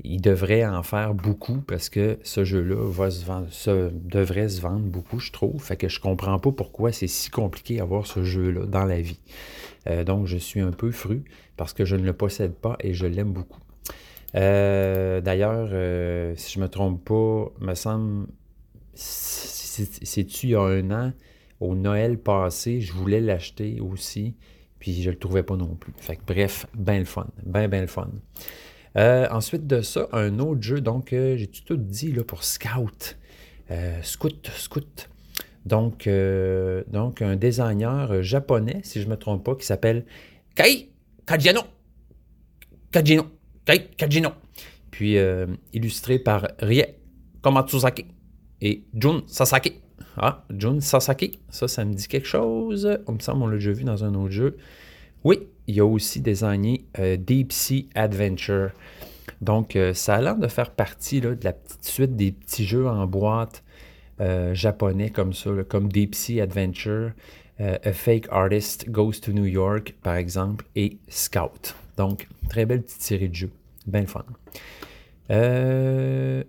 Il devrait en faire beaucoup parce que ce jeu-là va se devrait se vendre beaucoup, je trouve. Fait que je comprends pas pourquoi c'est si compliqué d'avoir ce jeu-là dans la vie. Euh, donc, je suis un peu fru parce que je ne le possède pas et je l'aime beaucoup. Euh, d'ailleurs, euh, si je me trompe pas, me semble, c'est-tu il y a un an, au Noël passé, je voulais l'acheter aussi, puis je le trouvais pas non plus. Fait bref, ben le fun, ben, ben le fun. Ensuite de ça, un autre jeu, donc j'ai tout dit là, pour Scout. Scout, Scout. Donc, euh, donc un designer japonais, si je ne me trompe pas, qui s'appelle Kai Kajino. Kajino. Kai Kajino. Puis euh, illustré par Rie Komatsuzaki et Jun Sasaki. Ah, Jun Sasaki, ça, ça me dit quelque chose. On me semble qu'on l'a déjà vu dans un autre jeu. Oui, il a aussi désigné euh, Deep Sea Adventure. Donc, ça a l'air de faire partie de la petite suite des petits jeux en boîte euh, japonais comme ça, comme Deep Sea Adventure, euh, A Fake Artist Goes to New York, par exemple, et Scout. Donc, très belle petite série de jeux. Bien fun. Euh,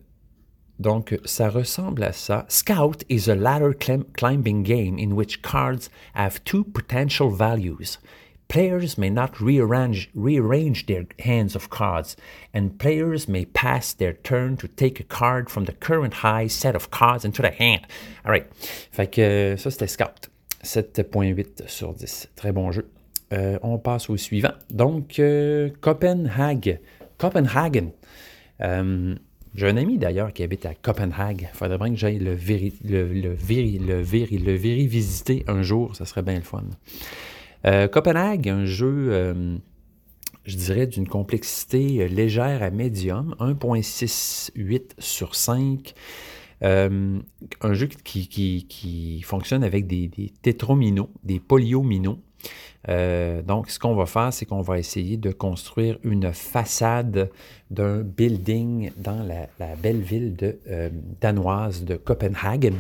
donc, ça ressemble à ça. Scout is a ladder climbing game in which cards have two potential values. Players may not rearrange, rearrange their hands of cards, and players may pass their turn to take a card from the current high set of cards into the hand. All right. Fait que euh, ça, c'était Scout. 7.8 sur 10. Très bon jeu. Euh, on passe au suivant. Donc, euh, Copenhague. Copenhagen. Euh, j'ai un ami d'ailleurs qui habite à Copenhague. Il faudrait bien que j'aille le, le, le, véri, le, véri, le véri visiter un jour. Ça serait bien le fun. Euh, Copenhague, un jeu, euh, je dirais, d'une complexité euh, légère à médium, 1.68 sur 5. un jeu qui, fonctionne avec des, des tétrominos, des polyominos. donc, ce qu'on va faire, c'est qu'on va essayer de construire une façade d'un building dans la, belle ville danoise de Copenhague.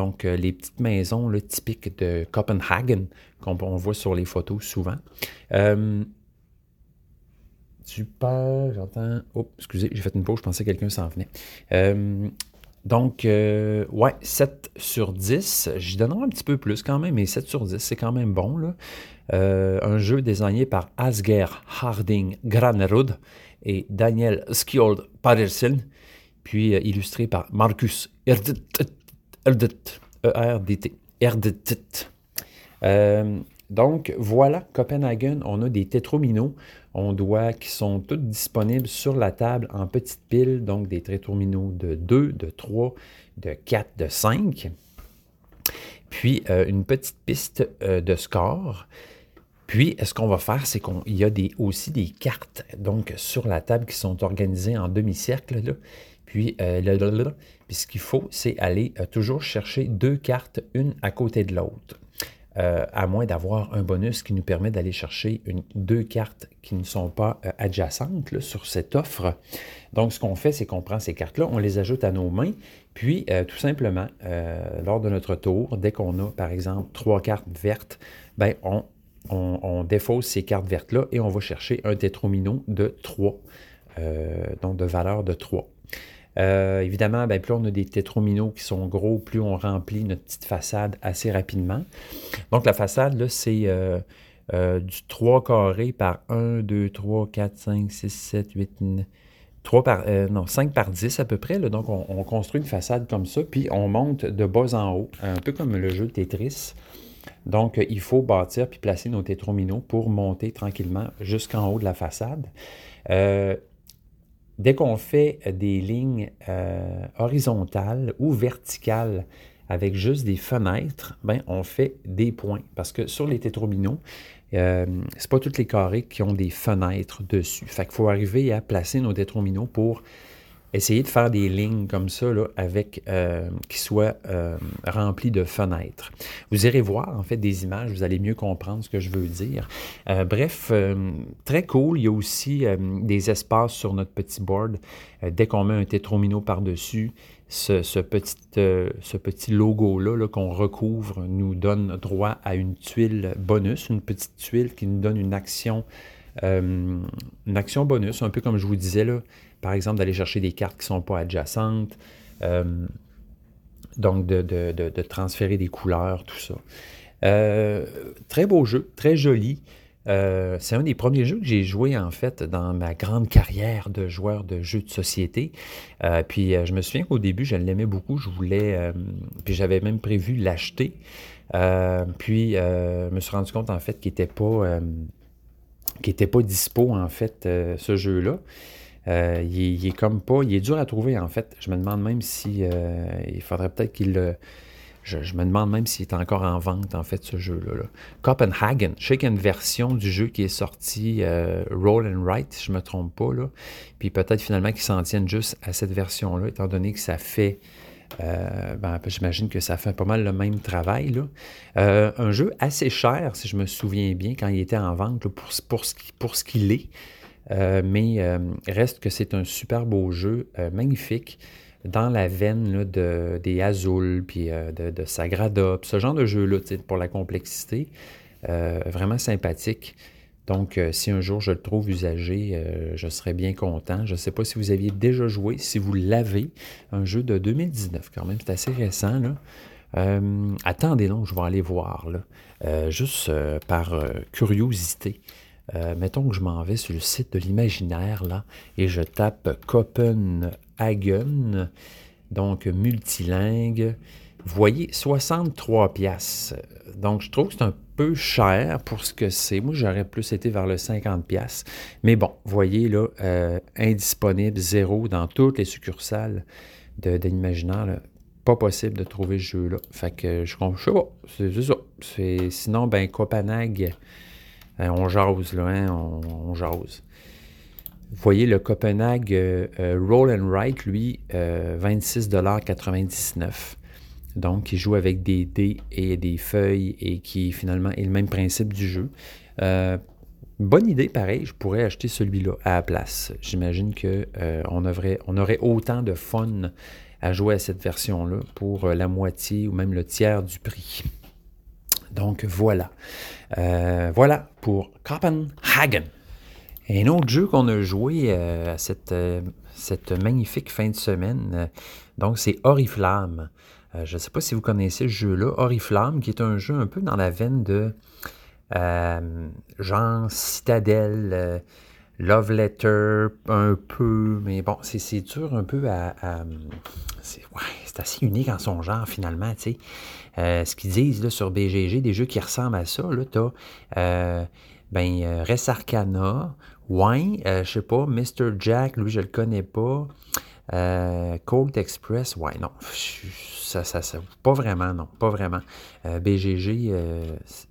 Donc, euh, les petites maisons typiques de Copenhagen, qu'on voit sur les photos souvent. Euh, Super, j'entends. Oh, excusez, j'ai fait une pause, je pensais que quelqu'un s'en venait. Euh, donc, euh, ouais, 7 sur 10. J'y donnerai un petit peu plus quand même, mais 7 sur 10, c'est quand même bon. Là. Euh, un jeu désigné par Asger Harding Granerud et Daniel Skjold Padersen, puis illustré par Marcus Erdet, E-R-D-T, Erdet. donc, voilà, Copenhagen, on a des tétrominos on doit, qui sont toutes disponibles sur la table en petites piles, donc des tétrominos de 2, de 3, de 4, de 5. Puis euh, une petite piste euh, de score. Puis, ce qu'on va faire, c'est qu'il y a des, aussi des cartes donc sur la table qui sont organisées en demi-cercle. Puis, euh, puis, ce qu'il faut, c'est aller toujours chercher deux cartes, une à côté de l'autre. Euh, à moins d'avoir un bonus qui nous permet d'aller chercher deux cartes qui ne sont pas euh, adjacentes sur cette offre. Donc, ce qu'on fait, c'est qu'on prend ces cartes-là, on les ajoute à nos mains, puis euh, tout simplement, lors de notre tour, dès qu'on a, par exemple, trois cartes vertes, ben, on, on, défausse ces cartes vertes-là et on va chercher un tétromino de 3, donc de valeur de 3. Euh, évidemment, ben, plus on a des tétrominos qui sont gros, plus on remplit notre petite façade assez rapidement. Donc, la façade, c'est euh, euh, du 3 carré par 1, 2, 3, 4, 5, 6, 7, 8, 9. 3 par, non, 5 par 10 à peu près. donc, on, construit une façade comme ça, puis on monte de bas en haut, un peu comme le jeu Tetris. Donc, il faut bâtir puis placer nos tétrominos pour monter tranquillement jusqu'en haut de la façade. Dès qu'on fait euh, des lignes euh, horizontales ou verticales avec juste des fenêtres, ben, on fait des points. Parce que sur les tétrominos, euh, ce n'est pas tous les carrés qui ont des fenêtres dessus. Fait qu'il faut arriver à placer nos tétrominos pour Essayez de faire des lignes comme ça, là, avec, euh, qui soient euh, remplies de fenêtres. Vous irez voir, en fait, des images, vous allez mieux comprendre ce que je veux dire. Euh, bref, très cool. Il y a aussi des espaces sur notre petit board. dès qu'on met un tétromino par-dessus, ce, petit, ce petit logo-là -là, qu'on recouvre nous donne droit à une tuile bonus, une petite tuile qui nous donne une action, une action bonus, un peu comme je vous disais là par exemple, d'aller chercher des cartes qui ne sont pas adjacentes, euh, donc de, transférer des couleurs, tout ça. Euh, très beau jeu, très joli. Euh, c'est un des premiers jeux que j'ai joué en fait dans ma grande carrière de joueur de jeux de société. puis je me souviens qu'au début, je l'aimais beaucoup. Je voulais, puis j'avais même prévu l'acheter. puis je me suis rendu compte en fait qu'il n'était pas, qu'il était pas dispo en fait ce jeu-là. Euh, il, est comme pas. Il est dur à trouver, en fait. Je me demande même si. Euh, il faudrait peut-être qu'il le. Je, me demande même s'il est encore en vente, en fait, ce jeu-là. Copenhagen, je sais qu'il y a une version du jeu qui est sortie, euh, Roll and Write, si je ne me trompe pas. Là. Puis peut-être finalement qu'ils s'en tiennent juste à cette version-là, étant donné que ça fait. ben, J'imagine que ça fait pas mal le même travail. Là. un jeu assez cher, si je me souviens bien, quand il était en vente, pour, pour, pour ce qu'il est. Euh, mais euh, reste que c'est un super beau jeu, euh, magnifique, dans la veine de, des Azul, puis de, Sagrada, ce genre de jeu-là, pour la complexité. vraiment sympathique. Donc, si un jour je le trouve usagé, je serais bien content. Je ne sais pas si vous aviez déjà joué, si vous l'avez, un jeu de 2019 quand même, c'est assez récent. Là. attendez donc, je vais aller voir, là, juste par curiosité. Euh, mettons que je m'en vais sur le site de l'imaginaire, là, et je tape Copenhagen, donc multilingue. Voyez, 63 pièces. Donc, je trouve que c'est un peu cher pour ce que c'est. Moi, j'aurais plus été vers le 50 pièces. Mais bon, voyez, là, euh, indisponible, zéro dans toutes les succursales de, l'imaginaire. Pas possible de trouver ce jeu-là. Fait que je, je sais pas, c'est ça. Sinon, ben, Copenhague on jase, là, hein, on, jase. Vous voyez, le Copenhague euh, euh, Roll and Write, lui, 26,99 Donc, il joue avec des dés et des feuilles et qui, finalement, est le même principe du jeu. bonne idée, pareil, je pourrais acheter celui-là à la place. J'imagine qu'on on on aurait autant de fun à jouer à cette version-là pour la moitié ou même le tiers du prix. Donc voilà. Euh, voilà pour Copenhagen. Un autre jeu qu'on a joué à cette, cette, magnifique fin de semaine, donc c'est Oriflamme. je ne sais pas si vous connaissez ce jeu-là, Oriflamme, qui est un jeu un peu dans la veine de genre Citadelle Love Letter, un peu, mais bon, c'est dur un peu à. c'est assez unique en son genre, finalement, tu sais. Euh, ce qu'ils disent là, sur BGG, des jeux qui ressemblent à ça, là, t'as. Euh, ben, euh, Res Arcana, Wine, je sais pas, Mr. Jack, lui, je le connais pas. Cold Express, ouais, non. Ça, ça, ça, pas vraiment, non, pas vraiment. BGG,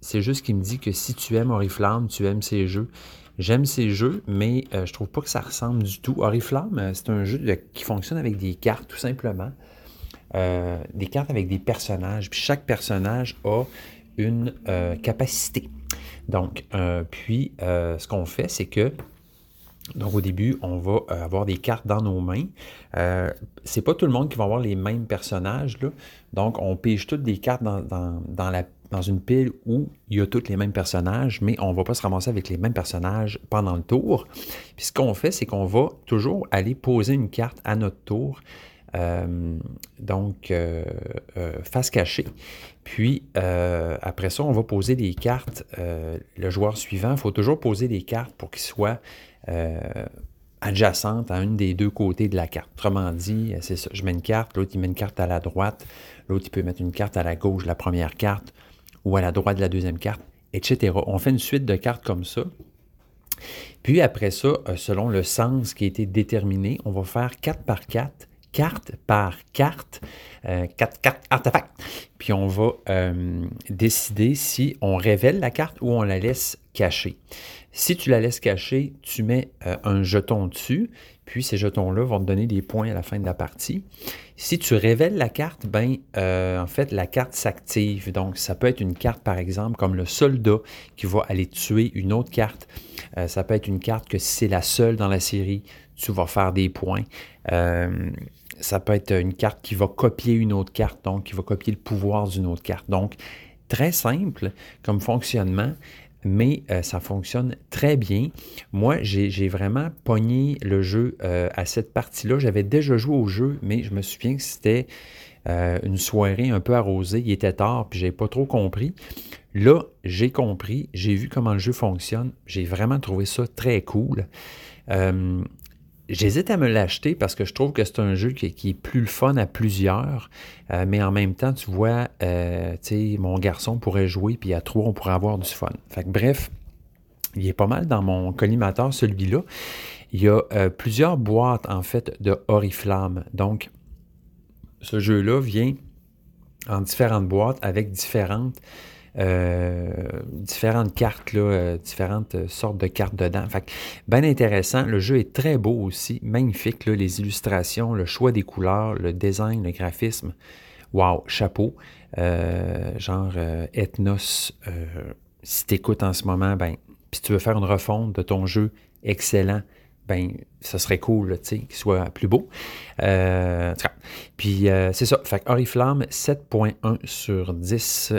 c'est juste qu'il me dit que si tu aimes Oriflamme, tu aimes ces jeux. J'aime ces jeux, mais euh, je trouve pas que ça ressemble du tout. Oriflamme, euh, c'est un jeu qui fonctionne avec des cartes, tout simplement. Euh, des cartes avec des personnages. Puis chaque personnage a une capacité. Donc, puis, ce qu'on fait, c'est que donc au début, on va avoir des cartes dans nos mains. Euh, c'est pas tout le monde qui va avoir les mêmes personnages. Là. Donc on pige toutes des cartes dans, dans, la dans une pile où il y a tous les mêmes personnages, mais on ne va pas se ramasser avec les mêmes personnages pendant le tour. Puis ce qu'on fait, c'est qu'on va toujours aller poser une carte à notre tour. Euh, donc, euh, euh, face cachée. Puis, après ça, on va poser des cartes. le joueur suivant, il faut toujours poser des cartes pour qu'il soit adjacente à une des deux côtés de la carte. Autrement dit, c'est ça. Je mets une carte, l'autre il met une carte à la droite, l'autre il peut mettre une carte à la gauche, la première carte ou à la droite de la deuxième carte, etc. On fait une suite de cartes comme ça. Puis après ça, euh, selon le sens qui a été déterminé, on va faire 4 par 4, carte par carte, euh, 4 cartes artefacts. Puis on va euh, décider si on révèle la carte ou on la laisse cachée. Si tu la laisses cachée, tu mets euh, un jeton dessus, puis ces jetons-là vont te donner des points à la fin de la partie. Si tu révèles la carte, ben euh, en fait la carte s'active. Donc ça peut être une carte par exemple comme le soldat qui va aller tuer une autre carte. Euh, ça peut être une carte que si c'est la seule dans la série, tu vas faire des points. ça peut être une carte qui va copier une autre carte, donc qui va copier le pouvoir d'une autre carte. Donc très simple comme fonctionnement mais euh, ça fonctionne très bien. Moi, j'ai vraiment pogné le jeu euh, à cette partie-là. J'avais déjà joué au jeu, mais je me souviens que c'était euh, une soirée un peu arrosée. Il était tard, puis j'ai pas trop compris. Là, j'ai compris, j'ai vu comment le jeu fonctionne. J'ai vraiment trouvé ça très cool. J'hésite à me l'acheter parce que je trouve que c'est un jeu qui, est plus le fun à plusieurs, euh, mais en même temps, tu vois, euh, tu sais, mon garçon pourrait jouer, puis à trois, on pourrait avoir du fun. Fait que, bref, il est pas mal dans mon collimateur, celui-là. Il y a euh, plusieurs boîtes, en fait, de Oriflamme. Donc, ce jeu-là vient en différentes boîtes avec différentes différentes cartes, là, euh, différentes sortes de cartes dedans. Fait bien intéressant. Le jeu est très beau aussi, magnifique. les illustrations, le choix des couleurs, le design, le graphisme. Wow, chapeau. Euh, genre Ethnos, si tu écoutes en ce moment, ben, puis tu veux faire une refonte de ton jeu, excellent ben, ça serait cool, tu sais, qu'il soit plus beau. Euh, puis euh, c'est ça. Fait Oriflamme, 7.1 sur 10,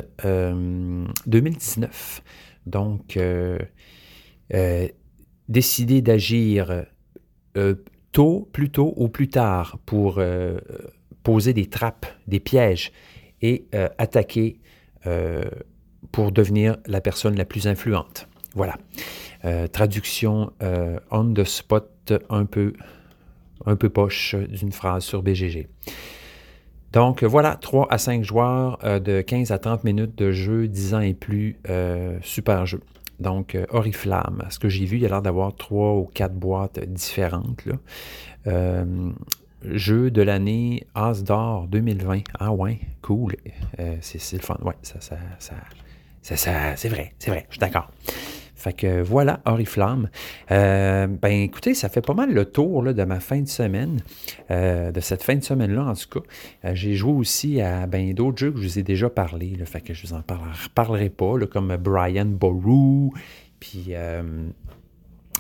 2019. Euh, Donc, décider d'agir tôt, plus tôt ou plus tard pour poser des trappes, des pièges et attaquer pour devenir la personne la plus influente. Voilà. Euh, traduction euh, on the spot un peu, poche d'une phrase sur BGG. Donc voilà, 3 à 5 joueurs euh, de 15 à 30 minutes de jeu, 10 ans et plus, super jeu. Donc Oriflamme, ce que j'ai vu, il a l'air d'avoir 3 ou 4 boîtes différentes. jeu de l'année As d'or 2020. Ah ouais, cool. c'est le fun. Ouais, ça, ça c'est vrai, c'est vrai, je suis d'accord. Fait que voilà, Oriflamme. Euh, ben écoutez, ça fait pas mal le tour de ma fin de semaine, euh, de cette fin de semaine-là en tout cas. Euh, j'ai joué aussi à ben, d'autres jeux que je vous ai déjà parlé, le fait que je vous en reparlerai pas, comme Brian Boru, puis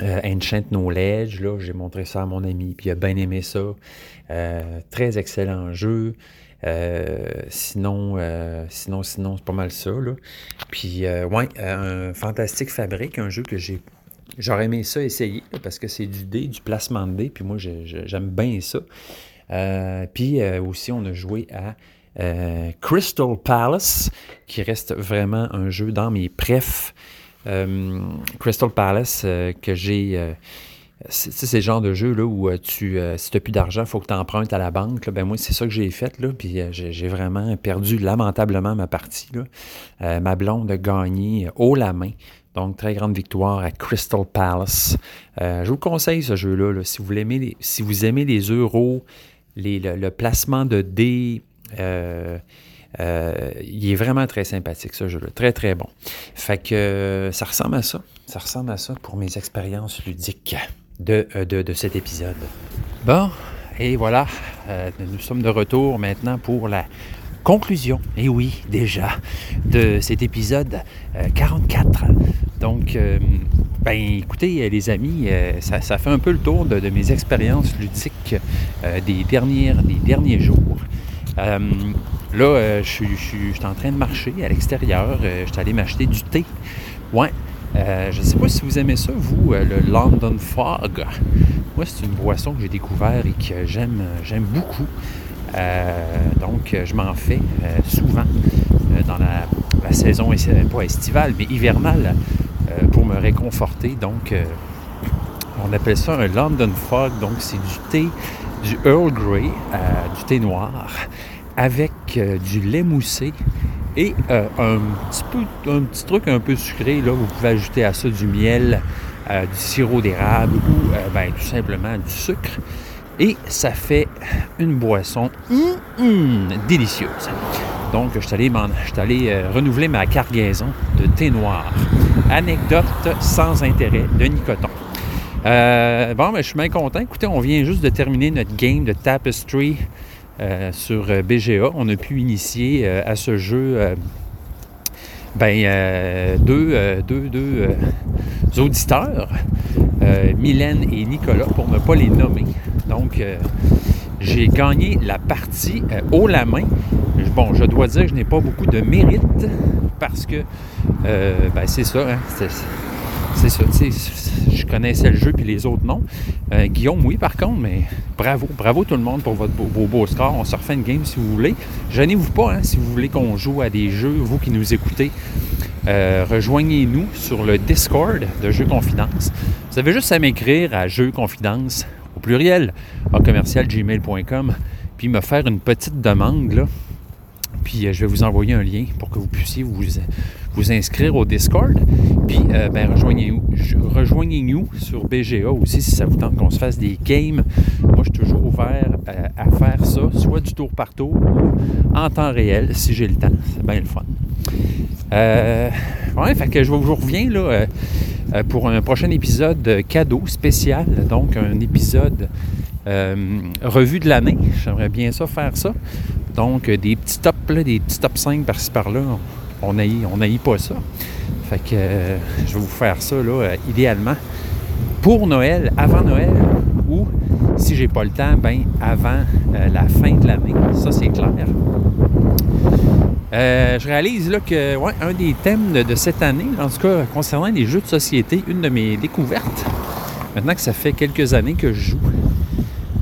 Ancient Knowledge, là, j'ai montré ça à mon ami, puis il a bien aimé ça. très excellent jeu. Euh, sinon, euh, sinon, sinon, c'est pas mal ça. Là. Puis, euh, ouais, un Fantastique Fabrique, un jeu que j'ai J'aurais aimé ça essayer parce que c'est du dé, du placement de dé, puis moi j'aime bien ça. puis aussi, on a joué à Crystal Palace, qui reste vraiment un jeu dans mes prefs. Crystal Palace que j'ai c'est le genre de jeu là, où euh, tu, euh, si tu n'as plus d'argent, il faut que tu empruntes à la banque. Ben moi, c'est ça que j'ai fait. Là, puis euh, j'ai vraiment perdu lamentablement ma partie. Ma blonde a gagné haut la main. Donc, très grande victoire à Crystal Palace. je vous conseille ce jeu-là. si, vous aimez les, euros, le, placement de dés, il est vraiment très sympathique, ce jeu-là. Très, très bon. Fait que ça ressemble à ça. Ça ressemble à ça pour mes expériences ludiques. Euh, de, cet épisode. Bon, et voilà, euh, nous sommes de retour maintenant pour la conclusion, et oui, déjà, de cet épisode 44. Euh, Donc, ben écoutez, les amis, ça, fait un peu le tour de, mes expériences ludiques des, derniers jours. là, je suis en train de marcher à l'extérieur. je suis allé m'acheter du thé. Euh, je ne sais pas si vous aimez ça, vous, euh, le London Fog. Moi, c'est une boisson que j'ai découvert et que j'aime, beaucoup. Euh, donc, je m'en fais souvent dans la, saison, pas estivale, mais hivernale, pour me réconforter. Donc, on appelle ça un London Fog. Donc, c'est du thé, du Earl Grey, du thé noir, avec du lait moussé et euh, un, petit peu, un petit truc un peu sucré, là, vous pouvez ajouter à ça du miel, euh, du sirop d'érable ou euh, ben, tout simplement du sucre. Et ça fait une boisson hum, hum, délicieuse. Donc, je suis allé, allé renouveler ma cargaison de thé noir. Anecdote sans intérêt de Nicoton. bon, mais je suis bien content. Écoutez, on vient juste de terminer notre game de Tapestry sur euh, BGA. On a pu initier euh, à ce jeu ben, deux, deux, deux auditeurs, Mylène et Nicolas, pour ne pas les nommer. Donc, j'ai gagné la partie haut la main. Bon, je dois dire que je n'ai pas beaucoup de mérite parce que, ben, c'est ça, hein, c'est ça, je connaissais le jeu puis les autres non. Euh, Guillaume, oui, par contre, mais bravo, bravo tout le monde pour vos beaux scores. On se refait une game si vous voulez. Gênez-vous pas, hein, si vous voulez qu'on joue à des jeux, vous qui nous écoutez. Euh, rejoignez-nous sur le Discord de Jeux Confidence. Vous avez juste à m'écrire à Jeux Confidence au pluriel à commercialgmail.com puis me faire une petite demande là. Puis euh, je vais vous envoyer un lien pour que vous puissiez vous, vous inscrire au Discord. Puis, euh, ben, rejoignez-nous rejoignez sur BGA aussi si ça vous tente qu'on se fasse des games. Moi, je suis toujours ouvert euh, à, faire ça, soit du tour par tour ou en temps réel si j'ai le temps. C'est bien le fun. Euh, ouais, fait que je vous reviens là, pour un prochain épisode cadeau spécial. Donc, un épisode revue de l'année. J'aimerais bien ça faire ça. Donc, des petits tops, des petits top 5 par-ci par-là on n'aille on pas ça. Fait que euh, je vais vous faire ça là, euh, idéalement pour Noël, avant Noël, ou si j'ai pas le temps, ben avant euh, la fin de l'année. Ça, c'est clair. je réalise là que ouais, un des thèmes de, cette année, en tout cas concernant les jeux de société, une de mes découvertes, maintenant que ça fait quelques années que je joue,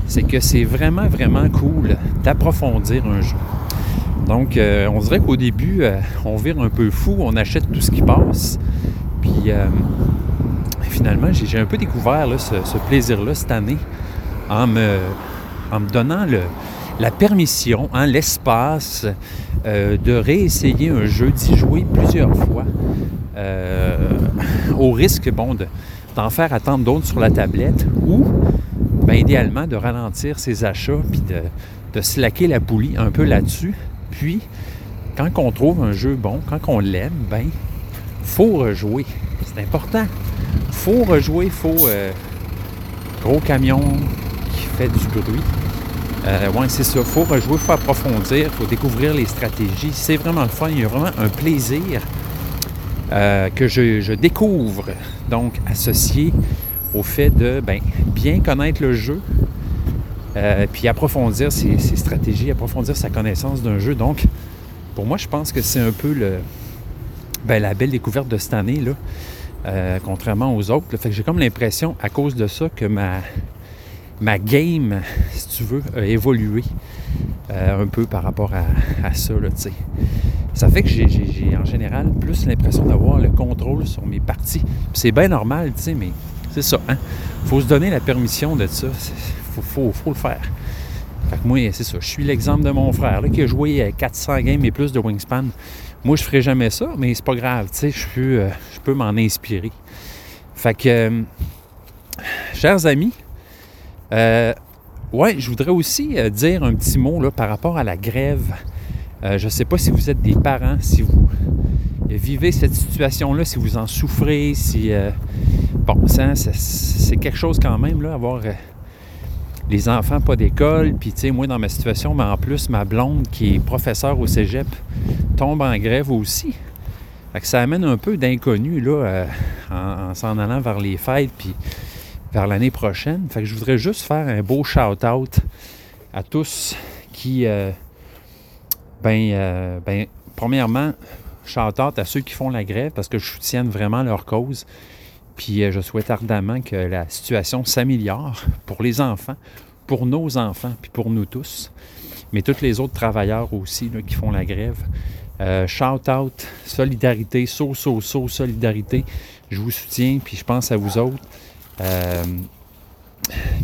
c'est que c'est vraiment, vraiment cool d'approfondir un jeu. Donc, euh, on dirait qu'au début, euh, on vire un peu fou, on achète tout ce qui passe. Puis, euh, finalement, j'ai un peu découvert ce, plaisir-là cette année en me, donnant la permission, hein, l'espace de réessayer un jeu, d'y jouer plusieurs fois, au risque, bon, d'en faire attendre d'autres sur la tablette ou, bien, idéalement, de ralentir ses achats puis de, de slacker la poulie un peu là-dessus puis, quand on trouve un jeu bon, quand on l'aime, ben, faut rejouer. C'est important. Faut rejouer, faut euh, gros camion qui fait du bruit. Euh, ouais, c'est ça. Faut rejouer, faut approfondir, faut découvrir les stratégies. C'est vraiment le fun. Il y a vraiment un plaisir euh, que je, découvre, donc associé au fait de ben, bien connaître le jeu, euh, puis approfondir ses, stratégies, approfondir sa connaissance d'un jeu. Donc, pour moi, je pense que c'est un peu ben, la belle découverte de cette année. Euh, contrairement aux autres. Fait que j'ai comme l'impression, à cause de ça, que ma, ma game, si tu veux, a évolué euh, un peu par rapport à, ça. Là, ça fait que j'ai, en général plus l'impression d'avoir le contrôle sur mes parties. c'est bien normal, tu sais, mais c'est ça. Hein? faut se donner la permission de ça. Il faut, faut, le faire. Fait que moi, c'est ça. Je suis l'exemple de mon frère là, qui a joué 400 games et plus de Wingspan. Moi, je ferai jamais ça, mais c'est pas grave. Tu sais, je peux, euh, je peux m'en inspirer. Fait que, euh, chers amis, euh, ouais, je voudrais aussi dire un petit mot là, par rapport à la grève. je ne sais pas si vous êtes des parents, si vous vivez cette situation-là, si vous en souffrez, si... bon, c'est quelque chose quand même, là, avoir les enfants pas d'école, puis tu sais, moi dans ma situation, mais en plus ma blonde qui est professeure au cégep tombe en grève aussi. Fait ça amène un peu d'inconnu là, euh, en, s'en allant vers les fêtes, puis vers l'année prochaine. Fait je voudrais juste faire un beau shout-out à tous qui, euh, ben, euh, ben, premièrement, shout-out à ceux qui font la grève parce que je soutiens vraiment leur cause. Puis euh, je souhaite ardemment que la situation s'améliore pour les enfants, pour nos enfants, puis pour nous tous. Mais tous les autres travailleurs aussi qui font la grève. Euh, shout out, solidarité, so, so, so, solidarité. Je vous soutiens, puis je pense à vous autres. Euh,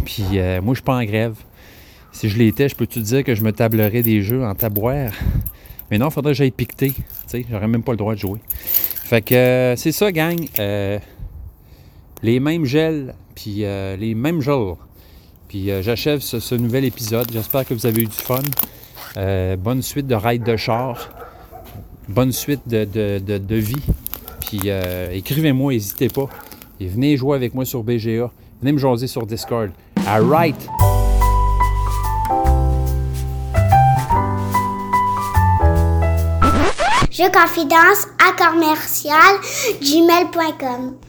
puis moi, je suis pas en grève. Si je l'étais, je peux te dire que je me tablerais des jeux en tabouère. Mais non, il faudrait que j'aille piqueter. Tu sais, j'aurais même pas le droit de jouer. Fait que c'est ça, gang les mêmes gels, puis euh, les mêmes jours. Puis euh, j'achève ce, nouvel épisode. J'espère que vous avez eu du fun. Euh, bonne suite de ride de char. Bonne suite de, vie. Puis écrivez-moi, n'hésitez pas. Et venez jouer avec moi sur BGA. Venez me jaser sur Discord. All right! Je confidence à commercial gmail.com.